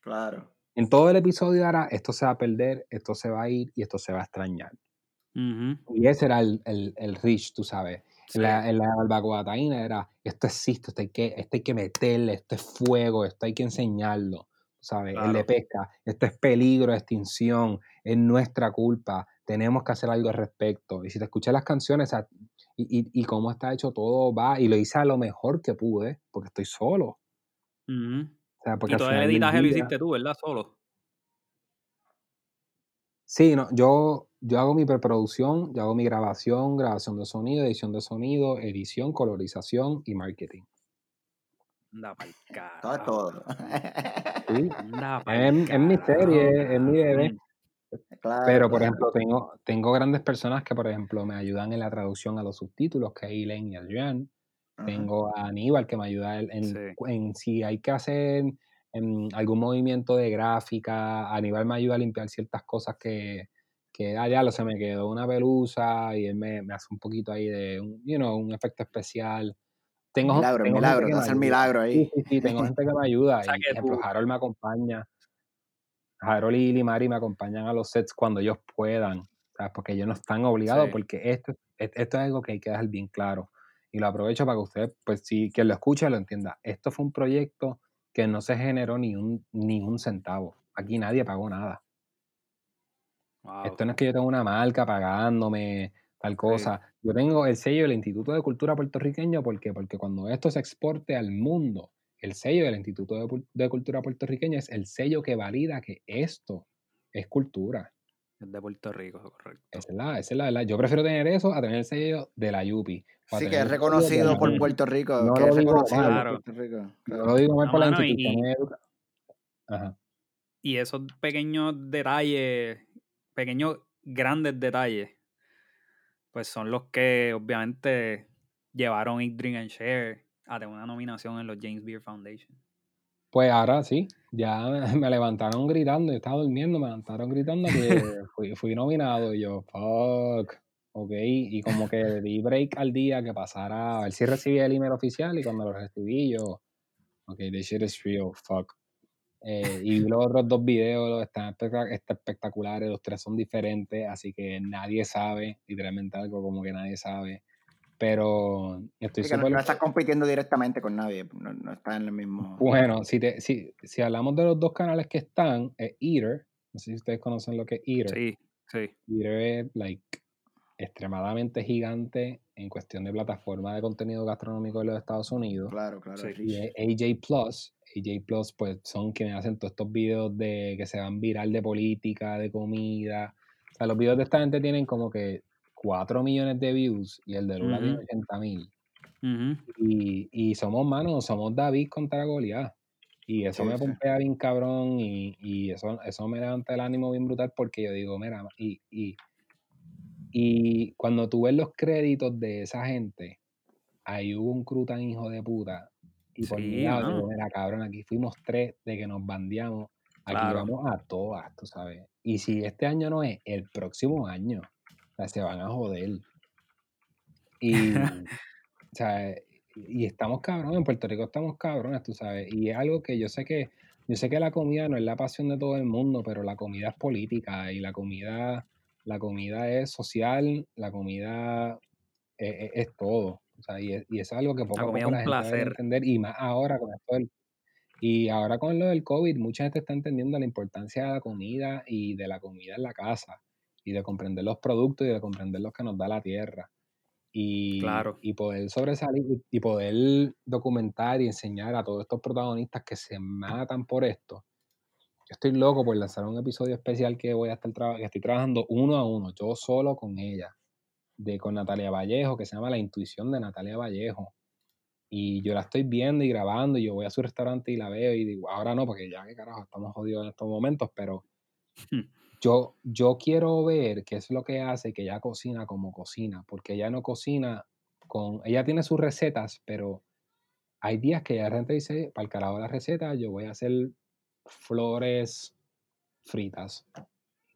S1: Claro.
S3: En todo el episodio ahora, esto se va a perder, esto se va a ir y esto se va a extrañar. Y ese era el, el, el rich, tú sabes. En la, en la era, esto existe, esto hay, que, esto hay que meterle, esto es fuego, esto hay que enseñarlo, ¿sabes? El de pesca, esto es peligro, extinción, es nuestra culpa, tenemos que hacer algo al respecto. Y si te escuché las canciones, y, y, y, cómo está hecho todo, va, y lo hice a lo mejor que pude, porque estoy solo.
S2: o sea, porque y todo el editaje lo hiciste tú, ¿verdad? Solo.
S3: Sí, no, yo, yo hago mi preproducción, yo hago mi grabación, grabación de sonido, edición de sonido, edición, colorización y marketing.
S2: Anda pa'l
S1: Todo, todo.
S3: Sí, es, mi serie, es mi bebé. Pero, por ejemplo, tengo, tengo grandes personas que, por ejemplo, me ayudan en la traducción a los subtítulos, que es Elaine y Adrián. Tengo a Aníbal que me ayuda en, en si hay que hacer en algún movimiento de gráfica. Aníbal me ayuda a limpiar ciertas cosas que, que ya lo se me quedó una pelusa y él me, me, hace un poquito ahí de un, you know, un efecto especial.
S1: Tengo, milagro, tengo milagro, hacer milagro ahí.
S3: Sí, sí, sí, tengo gente que me ayuda. y, por ejemplo, Harold me acompaña. Harold y Mari me acompañan a los sets cuando ellos puedan, ¿sabes? porque ellos no están obligados, porque esto, esto es algo que hay que dejar bien claro. Y lo aprovecho para que usted, pues si quien lo escuche lo entienda. Esto fue un proyecto que no se generó ni un, ni un centavo. Aquí nadie pagó nada. Esto no es que yo tenga una marca pagándome tal cosa. Yo tengo el sello del Instituto de Cultura puertorriqueño porque porque cuando esto se exporte al mundo, el sello del Instituto de, Cultura puertorriqueño es el sello que valida que esto es cultura.
S2: Es de Puerto Rico, correcto.
S3: Esa es la, esa es la Yo prefiero tener eso a tener el sello de la Yupi.
S1: Sí, que es reconocido por Puerto Rico. No que es reconocido por Puerto Rico. No lo digo
S2: mal por la institución Ajá. Y esos pequeños detalles, pequeños grandes detalles, pues son los que obviamente llevaron Eat, Drink and Share a tener una nominación en los James Beard Foundation.
S3: Pues ahora sí, ya me levantaron gritando, yo estaba durmiendo, me levantaron gritando que fui, fui nominado y yo, fuck, ok, y como que di break al día que pasara, a ver si recibía el email oficial y cuando lo recibí yo, ok, this shit is real, fuck. Eh, y los otros dos videos están, espectaculares, los tres son diferentes, así que nadie sabe, literalmente algo como que nadie sabe. Pero estoy
S1: sí, no, estás compitiendo directamente con nadie, no, no estás en el mismo.
S3: Bueno, si, te, si, si hablamos de los dos canales que están, es Eater, no sé si ustedes conocen lo que es Eater.
S2: Sí, sí.
S3: Eater es like extremadamente gigante en cuestión de plataforma de contenido gastronómico de los Estados Unidos.
S1: Claro, claro.
S3: Y AJ Plus, AJ Plus, pues son quienes hacen todos estos videos de que se van viral de política, de comida. O sea, los videos de esta gente tienen como que 4 millones de views y el de Lula tiene 80 mil. y, y, somos manos, somos David contra Goliath. Y eso me pompea bien cabrón y, y, eso, eso me levanta el ánimo bien brutal porque yo digo, mira, y, y, y cuando tú ves los créditos de esa gente, ahí hubo un crutan hijo de puta y por mi lado, mira, cabrón, aquí fuimos tres de que nos bandeamos. Aquí vamos a todas, tú sabes. Y si este año no es, el próximo año, o sea, se van a joder. Y, o sea, y estamos cabrones, en Puerto Rico estamos cabrones, tú sabes. Y es algo que yo sé que, yo sé que la comida no es la pasión de todo el mundo, pero la comida es política y la comida, la comida es social, la comida e, e, es todo. O sea, y, es, y es algo que poco a poco la gente debe entender. Y más ahora con esto y ahora con lo del COVID, mucha gente está entendiendo la importancia de la comida y de la comida en la casa. Y de comprender los productos y de comprender los que nos da la tierra. Y,
S2: claro.
S3: y poder sobresalir y poder documentar y enseñar a todos estos protagonistas que se matan por esto. Yo estoy loco por lanzar un episodio especial que voy a estar que estoy trabajando uno a uno, yo solo con ella de con Natalia Vallejo, que se llama La Intuición de Natalia Vallejo. Y yo la estoy viendo y grabando, y yo voy a su restaurante y la veo y digo, ahora no, porque ya que carajo, estamos jodidos en estos momentos, pero yo, yo quiero ver qué es lo que hace que ella cocina como cocina, porque ella no cocina con, ella tiene sus recetas, pero hay días que ella gente dice, para el carajo de la receta, yo voy a hacer flores fritas.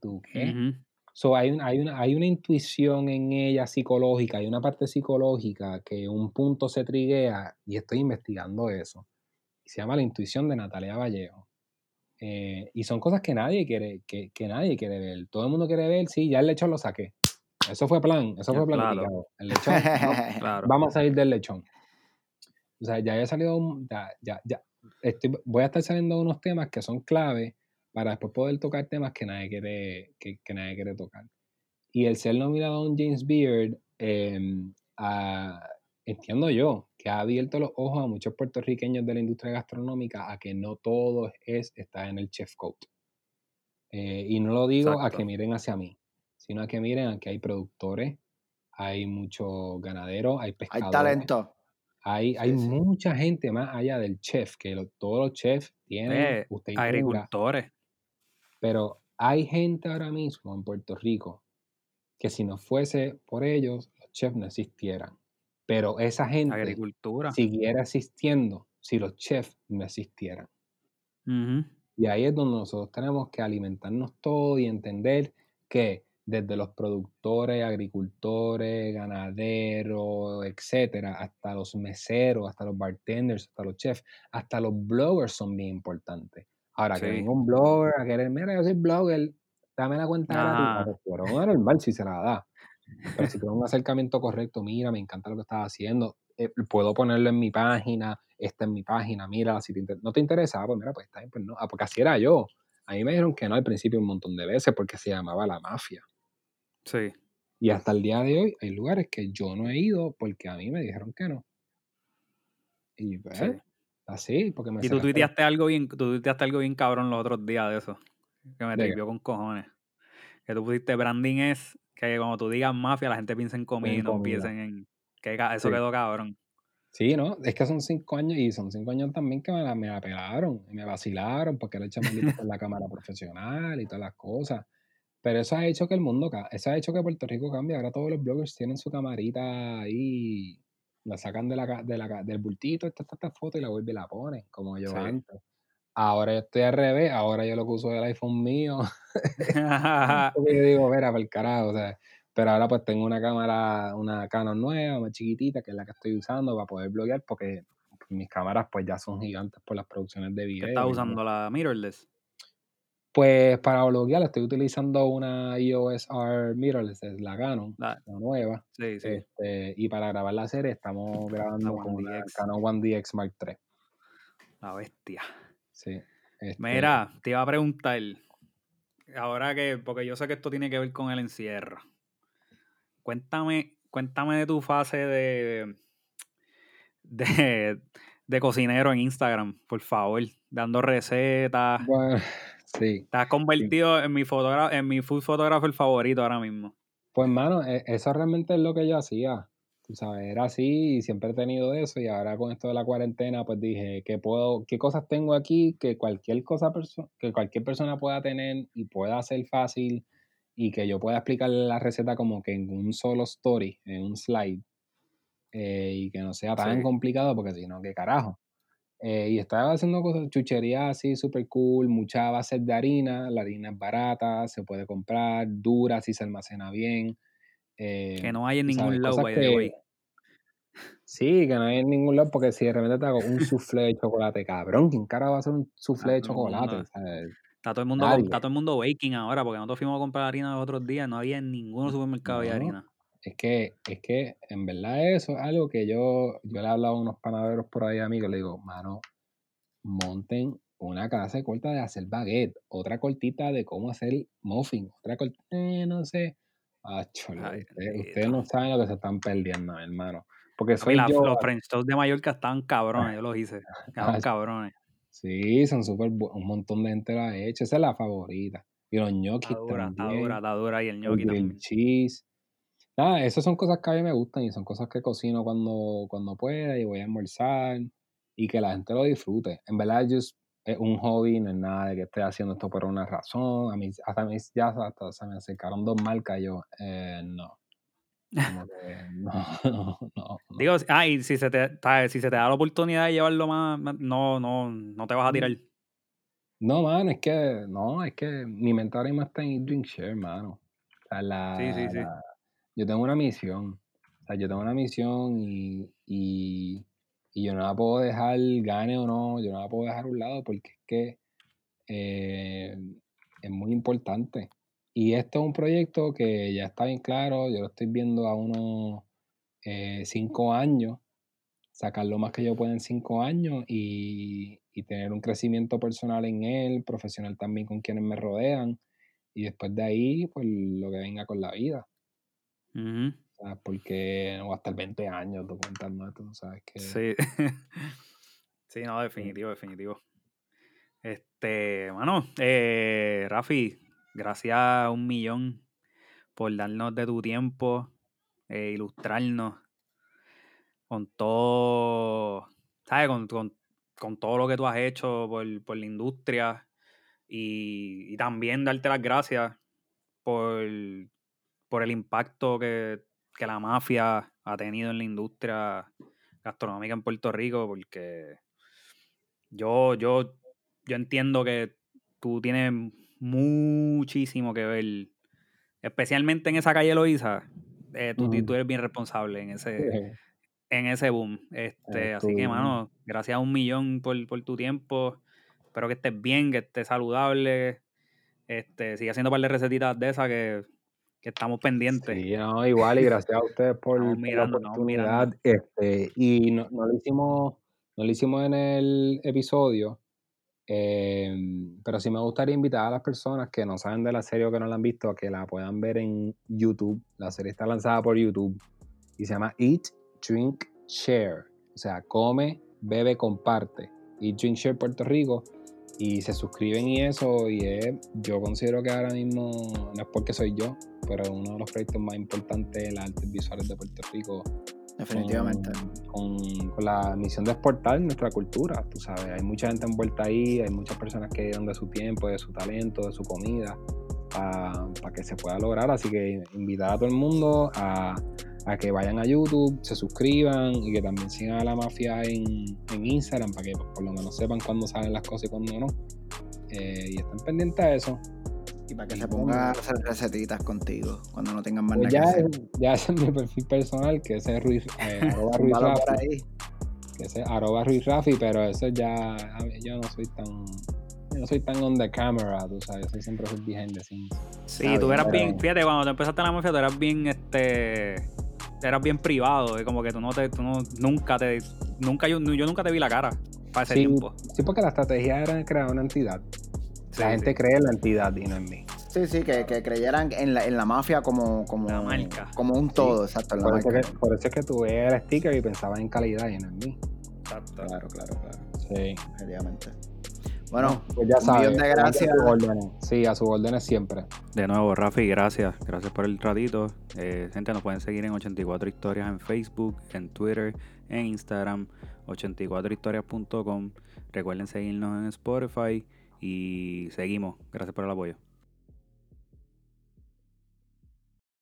S3: ¿Tú qué? So, hay, hay, una, hay una intuición en ella psicológica, hay una parte psicológica que un punto se triguea y estoy investigando eso. Se llama la intuición de Natalia Vallejo. Eh, y son cosas que nadie quiere, que, que, nadie quiere ver. Todo el mundo quiere ver, sí, ya el lechón lo saqué. Eso fue plan, eso fue planificado. El lechón, vamos a ir del lechón. O sea, ya he salido, ya, ya, ya. Voy a estar saliendo unos temas que son clave para después poder tocar temas que nadie quiere, que, nadie quiere tocar. Y el ser nominado a un James Beard, em, entiendo yo, que ha abierto los ojos a muchos puertorriqueños de la industria gastronómica a que no todo es estar en el chef coat. Eh, y no lo digo a que miren hacia mí, sino a que miren a que hay productores, hay muchos ganaderos, hay pescadores.
S1: Hay talento.
S3: Hay, hay mucha gente más allá del chef, que todos los chefs tienen...
S2: agricultores.
S3: Pero hay gente ahora mismo en Puerto Rico que si no fuese por ellos, los chefs no existieran. Pero esa gente
S2: Agricultura.
S3: siguiera existiendo si los chefs no existieran. Y ahí es donde nosotros tenemos que alimentarnos todo y entender que desde los productores, agricultores, ganaderos, etcétera, hasta los meseros, hasta los bartenders, hasta los chefs, hasta los bloggers son bien importantes. Ahora que venga un blogger a querer, mira, yo soy blogger, dame la cuenta. Ah, pues, tú eres un anormal si se la da. Pero si tienes un acercamiento correcto, mira, me encanta lo que estás haciendo, eh, puedo ponerlo en mi página, esta en mi página, mira, si te inter- no te interesa, pues mira, pues está bien, pues no. Ah, porque así era yo. A mí me dijeron que no al principio un montón de veces porque se llamaba la mafia.
S2: Sí.
S3: Y hasta el día de hoy hay lugares que yo no he ido porque a mí me dijeron que no. Y pues,
S2: Sí.
S3: así, porque me
S2: Y tú tuiteaste algo bien, tú tuiteaste algo bien cabrón los otros días de eso. Que me tripió con cojones. Que tú pusiste branding es que cuando tú digas mafia, la gente piensa en comida y no
S3: comida.
S2: piensen en. Que eso
S3: Sí.
S2: quedó cabrón.
S3: Sí, ¿no? Es que son cinco años y son cinco años también que me la, me la pelaron y me vacilaron porque era el chamalito con la cámara profesional y todas las cosas. Pero eso ha hecho que el mundo, eso ha hecho que Puerto Rico cambie. Ahora todos los bloggers tienen su camarita ahí, la sacan de la, de la, del bultito, esta, esta, esta foto y la vuelven y la ponen, como yo
S2: Sí.
S3: antes. Ahora yo estoy al revés, ahora yo lo que uso es el iPhone mío. Porque yo digo, mira, para el carajo, o sea, pero ahora pues tengo una cámara, una Canon nueva, más chiquitita, que es la que estoy usando para poder bloguear, porque mis cámaras pues ya son gigantes por las producciones de video.
S2: ¿Qué estás usando? La mirrorless.
S3: Pues para bloguear estoy utilizando una EOS R mirrorless, es la Canon,
S2: La-
S3: la nueva.
S2: sí, sí.
S3: Este, y para grabar la serie estamos grabando con una. Canon One DX Mark III.
S2: La bestia.
S3: Sí. este,
S2: Mira, te iba a preguntar. Ahora que, porque yo sé que esto tiene que ver con el encierro. Cuéntame, cuéntame de tu fase de, de, de cocinero en Instagram, por favor. Dando recetas.
S3: Bueno, sí.
S2: Te has convertido en mi fotógrafo, en mi food photographer favorito ahora mismo.
S3: Pues, mano, e- eso realmente es lo que yo hacía. Tú sabes, era así y siempre he tenido eso. Y ahora con esto de la cuarentena, pues dije, ¿qué puedo, qué cosas tengo aquí que cualquier cosa que cualquier persona pueda tener y pueda ser fácil y que yo pueda explicarle la receta como que en un solo story, en un slide, eh, y que no sea tan
S2: Sí.
S3: complicado, porque si no, qué carajo. Eh, y estaba haciendo cosas, chucherías así, súper cool, mucha base de harina, la harina es barata, se puede comprar, dura si se almacena bien. eh,
S2: Que no hay en ningún lado, way.
S3: Sí, que no hay en ningún lado, porque si de repente te hago un soufflé de chocolate, cabrón, ¿quién cara va a hacer un soufflé de chocolate?
S2: Está todo el mundo,
S3: Nadie.
S2: está todo el mundo baking ahora, porque nosotros fuimos a comprar harina los otros días, no había en ningún supermercado de harina.
S3: Es que, es que en verdad eso es algo que yo, yo le he hablado a unos panaderos por ahí amigos, le digo, mano, monten una clase corta de hacer baguette, otra cortita de cómo hacer muffin, otra cortita, eh, no sé.
S2: Ay,
S3: ustedes, no saben lo que se están perdiendo, hermano. Porque soy
S2: la-
S3: yo.
S2: los French toast de Mallorca estaban cabrones, yo los hice. Estaban
S3: Ah,
S2: cabrones.
S3: Sí, son súper Un montón de gente lo ha hecho. Esa es la favorita. Y los ñoquis
S2: Está dura, está
S3: también.
S2: dura, está dura. Y el
S3: el
S2: ñoqui también.
S3: cheese. Nada, esas son cosas que a mí me gustan y son cosas que cocino cuando, cuando pueda y voy a almorzar y que la gente lo disfrute. En verdad, just, es un hobby, no es nada de que esté haciendo esto por una razón. A mí, hasta a mí ya hasta se me acercaron dos marcas y yo, eh, no. Como que, no, no, no.
S2: Digo, ah, y si se, te, si se te da la oportunidad de llevarlo más, no, no, no te vas a tirar.
S3: No, mano, es que, no, es que mi mentor ahora mismo está en Drink Share, mano. O sea, la,
S2: Sí, sí, sí.
S3: la- yo tengo una misión. O sea, yo tengo una misión y, y, y yo no la puedo dejar, gane o no, yo no la puedo dejar a un lado porque es que eh, es muy importante. Y esto es un proyecto que ya está bien claro, yo lo estoy viendo a unos eh, cinco años, sacar lo más que yo pueda en cinco años y, y tener un crecimiento personal en él, profesional también con quienes me rodean. Y después de ahí, pues lo que venga con la vida.
S2: Ujú.
S3: ¿sabes? Porque no va a estar 20 años documentando esto, ¿sabes? Que,
S2: Sí. sí, no, definitivo, definitivo. Este, mano, eh, Rafi, gracias un millón por darnos de tu tiempo, eh, ilustrarnos con todo, ¿sabes? Con, con- con todo lo que tú has hecho por, por la industria y, y también darte las gracias por, por el impacto que, que la mafia ha tenido en la industria gastronómica en Puerto Rico, porque yo, yo, yo entiendo que tú tienes muchísimo que ver, especialmente en esa calle Loíza, eh, tú, tú eres bien responsable en ese, en ese boom. Este, así que, mano, gracias a un millón por, por tu tiempo. espero que estés bien, que estés saludable. Este, sigue haciendo un par de recetitas de esas que, estamos pendientes.
S3: Sí, no, igual, y gracias a ustedes por, la oportunidad. Este, y no, no, lo hicimos, no lo hicimos en el episodio, em, pero sí me gustaría invitar a las personas que no saben de la serie o que no la han visto a que la puedan ver en YouTube. La serie está lanzada por YouTube y se llama Eat, Drink, Share. O sea, come, bebe, comparte. Eat, Drink, Share Puerto Rico y se suscriben y eso, y es, yo considero que ahora mismo, no es porque soy yo, pero uno de los proyectos más importantes de las artes visuales de Puerto Rico.
S1: Definitivamente.
S3: Con, la misión de exportar nuestra cultura, tú sabes, hay mucha gente envuelta ahí, hay muchas personas que dieron de su tiempo, de su talento, de su comida, para que se pueda lograr, así que invitar a todo el mundo a a que vayan a YouTube, se suscriban y que también sigan a la mafia en, Instagram para que por lo menos sepan cuándo salen las cosas y cuándo no. Eh, y estén pendientes a eso.
S1: Y para que se pongan a hacer recetitas contigo cuando no tengan más
S3: pues nada ya, que hacer. Ya ese es mi perfil personal, que ese es Ruiz, eh, arroba Ruiz Rafi. Que ese es arroba Ruiz Rafi, pero eso ya, yo no soy tan no soy tan on the camera, tú sabes, yo soy siempre soy behind the scenes.
S2: Sí, tú eras bien, fíjate, cuando tú empezaste la mafia, tú eras bien, este, eras bien privado, de como que tú no te, tú no, nunca te, nunca yo, yo nunca te vi la cara para ese tiempo.
S3: Sí, porque la estrategia era crear una entidad. la gente cree en la entidad y no en mí.
S1: Sí, sí, que, que creyeran en la, en la mafia como, como, como un todo, exacto.
S3: por, eso que, por, eso es que tuve el sticker y pensaba en calidad y no en mí.
S1: Exacto. Claro, claro, claro.
S3: Sí.
S1: Obviamente. Bueno,
S3: pues ya sabes, de gracias. A sí, a sus órdenes siempre.
S2: De nuevo, Rafi, gracias. Gracias por el ratito. Eh, gente, nos pueden seguir en 84 historias en Facebook, en Twitter, en Instagram, 84historias.com. Recuerden seguirnos en Spotify y seguimos. Gracias por el apoyo.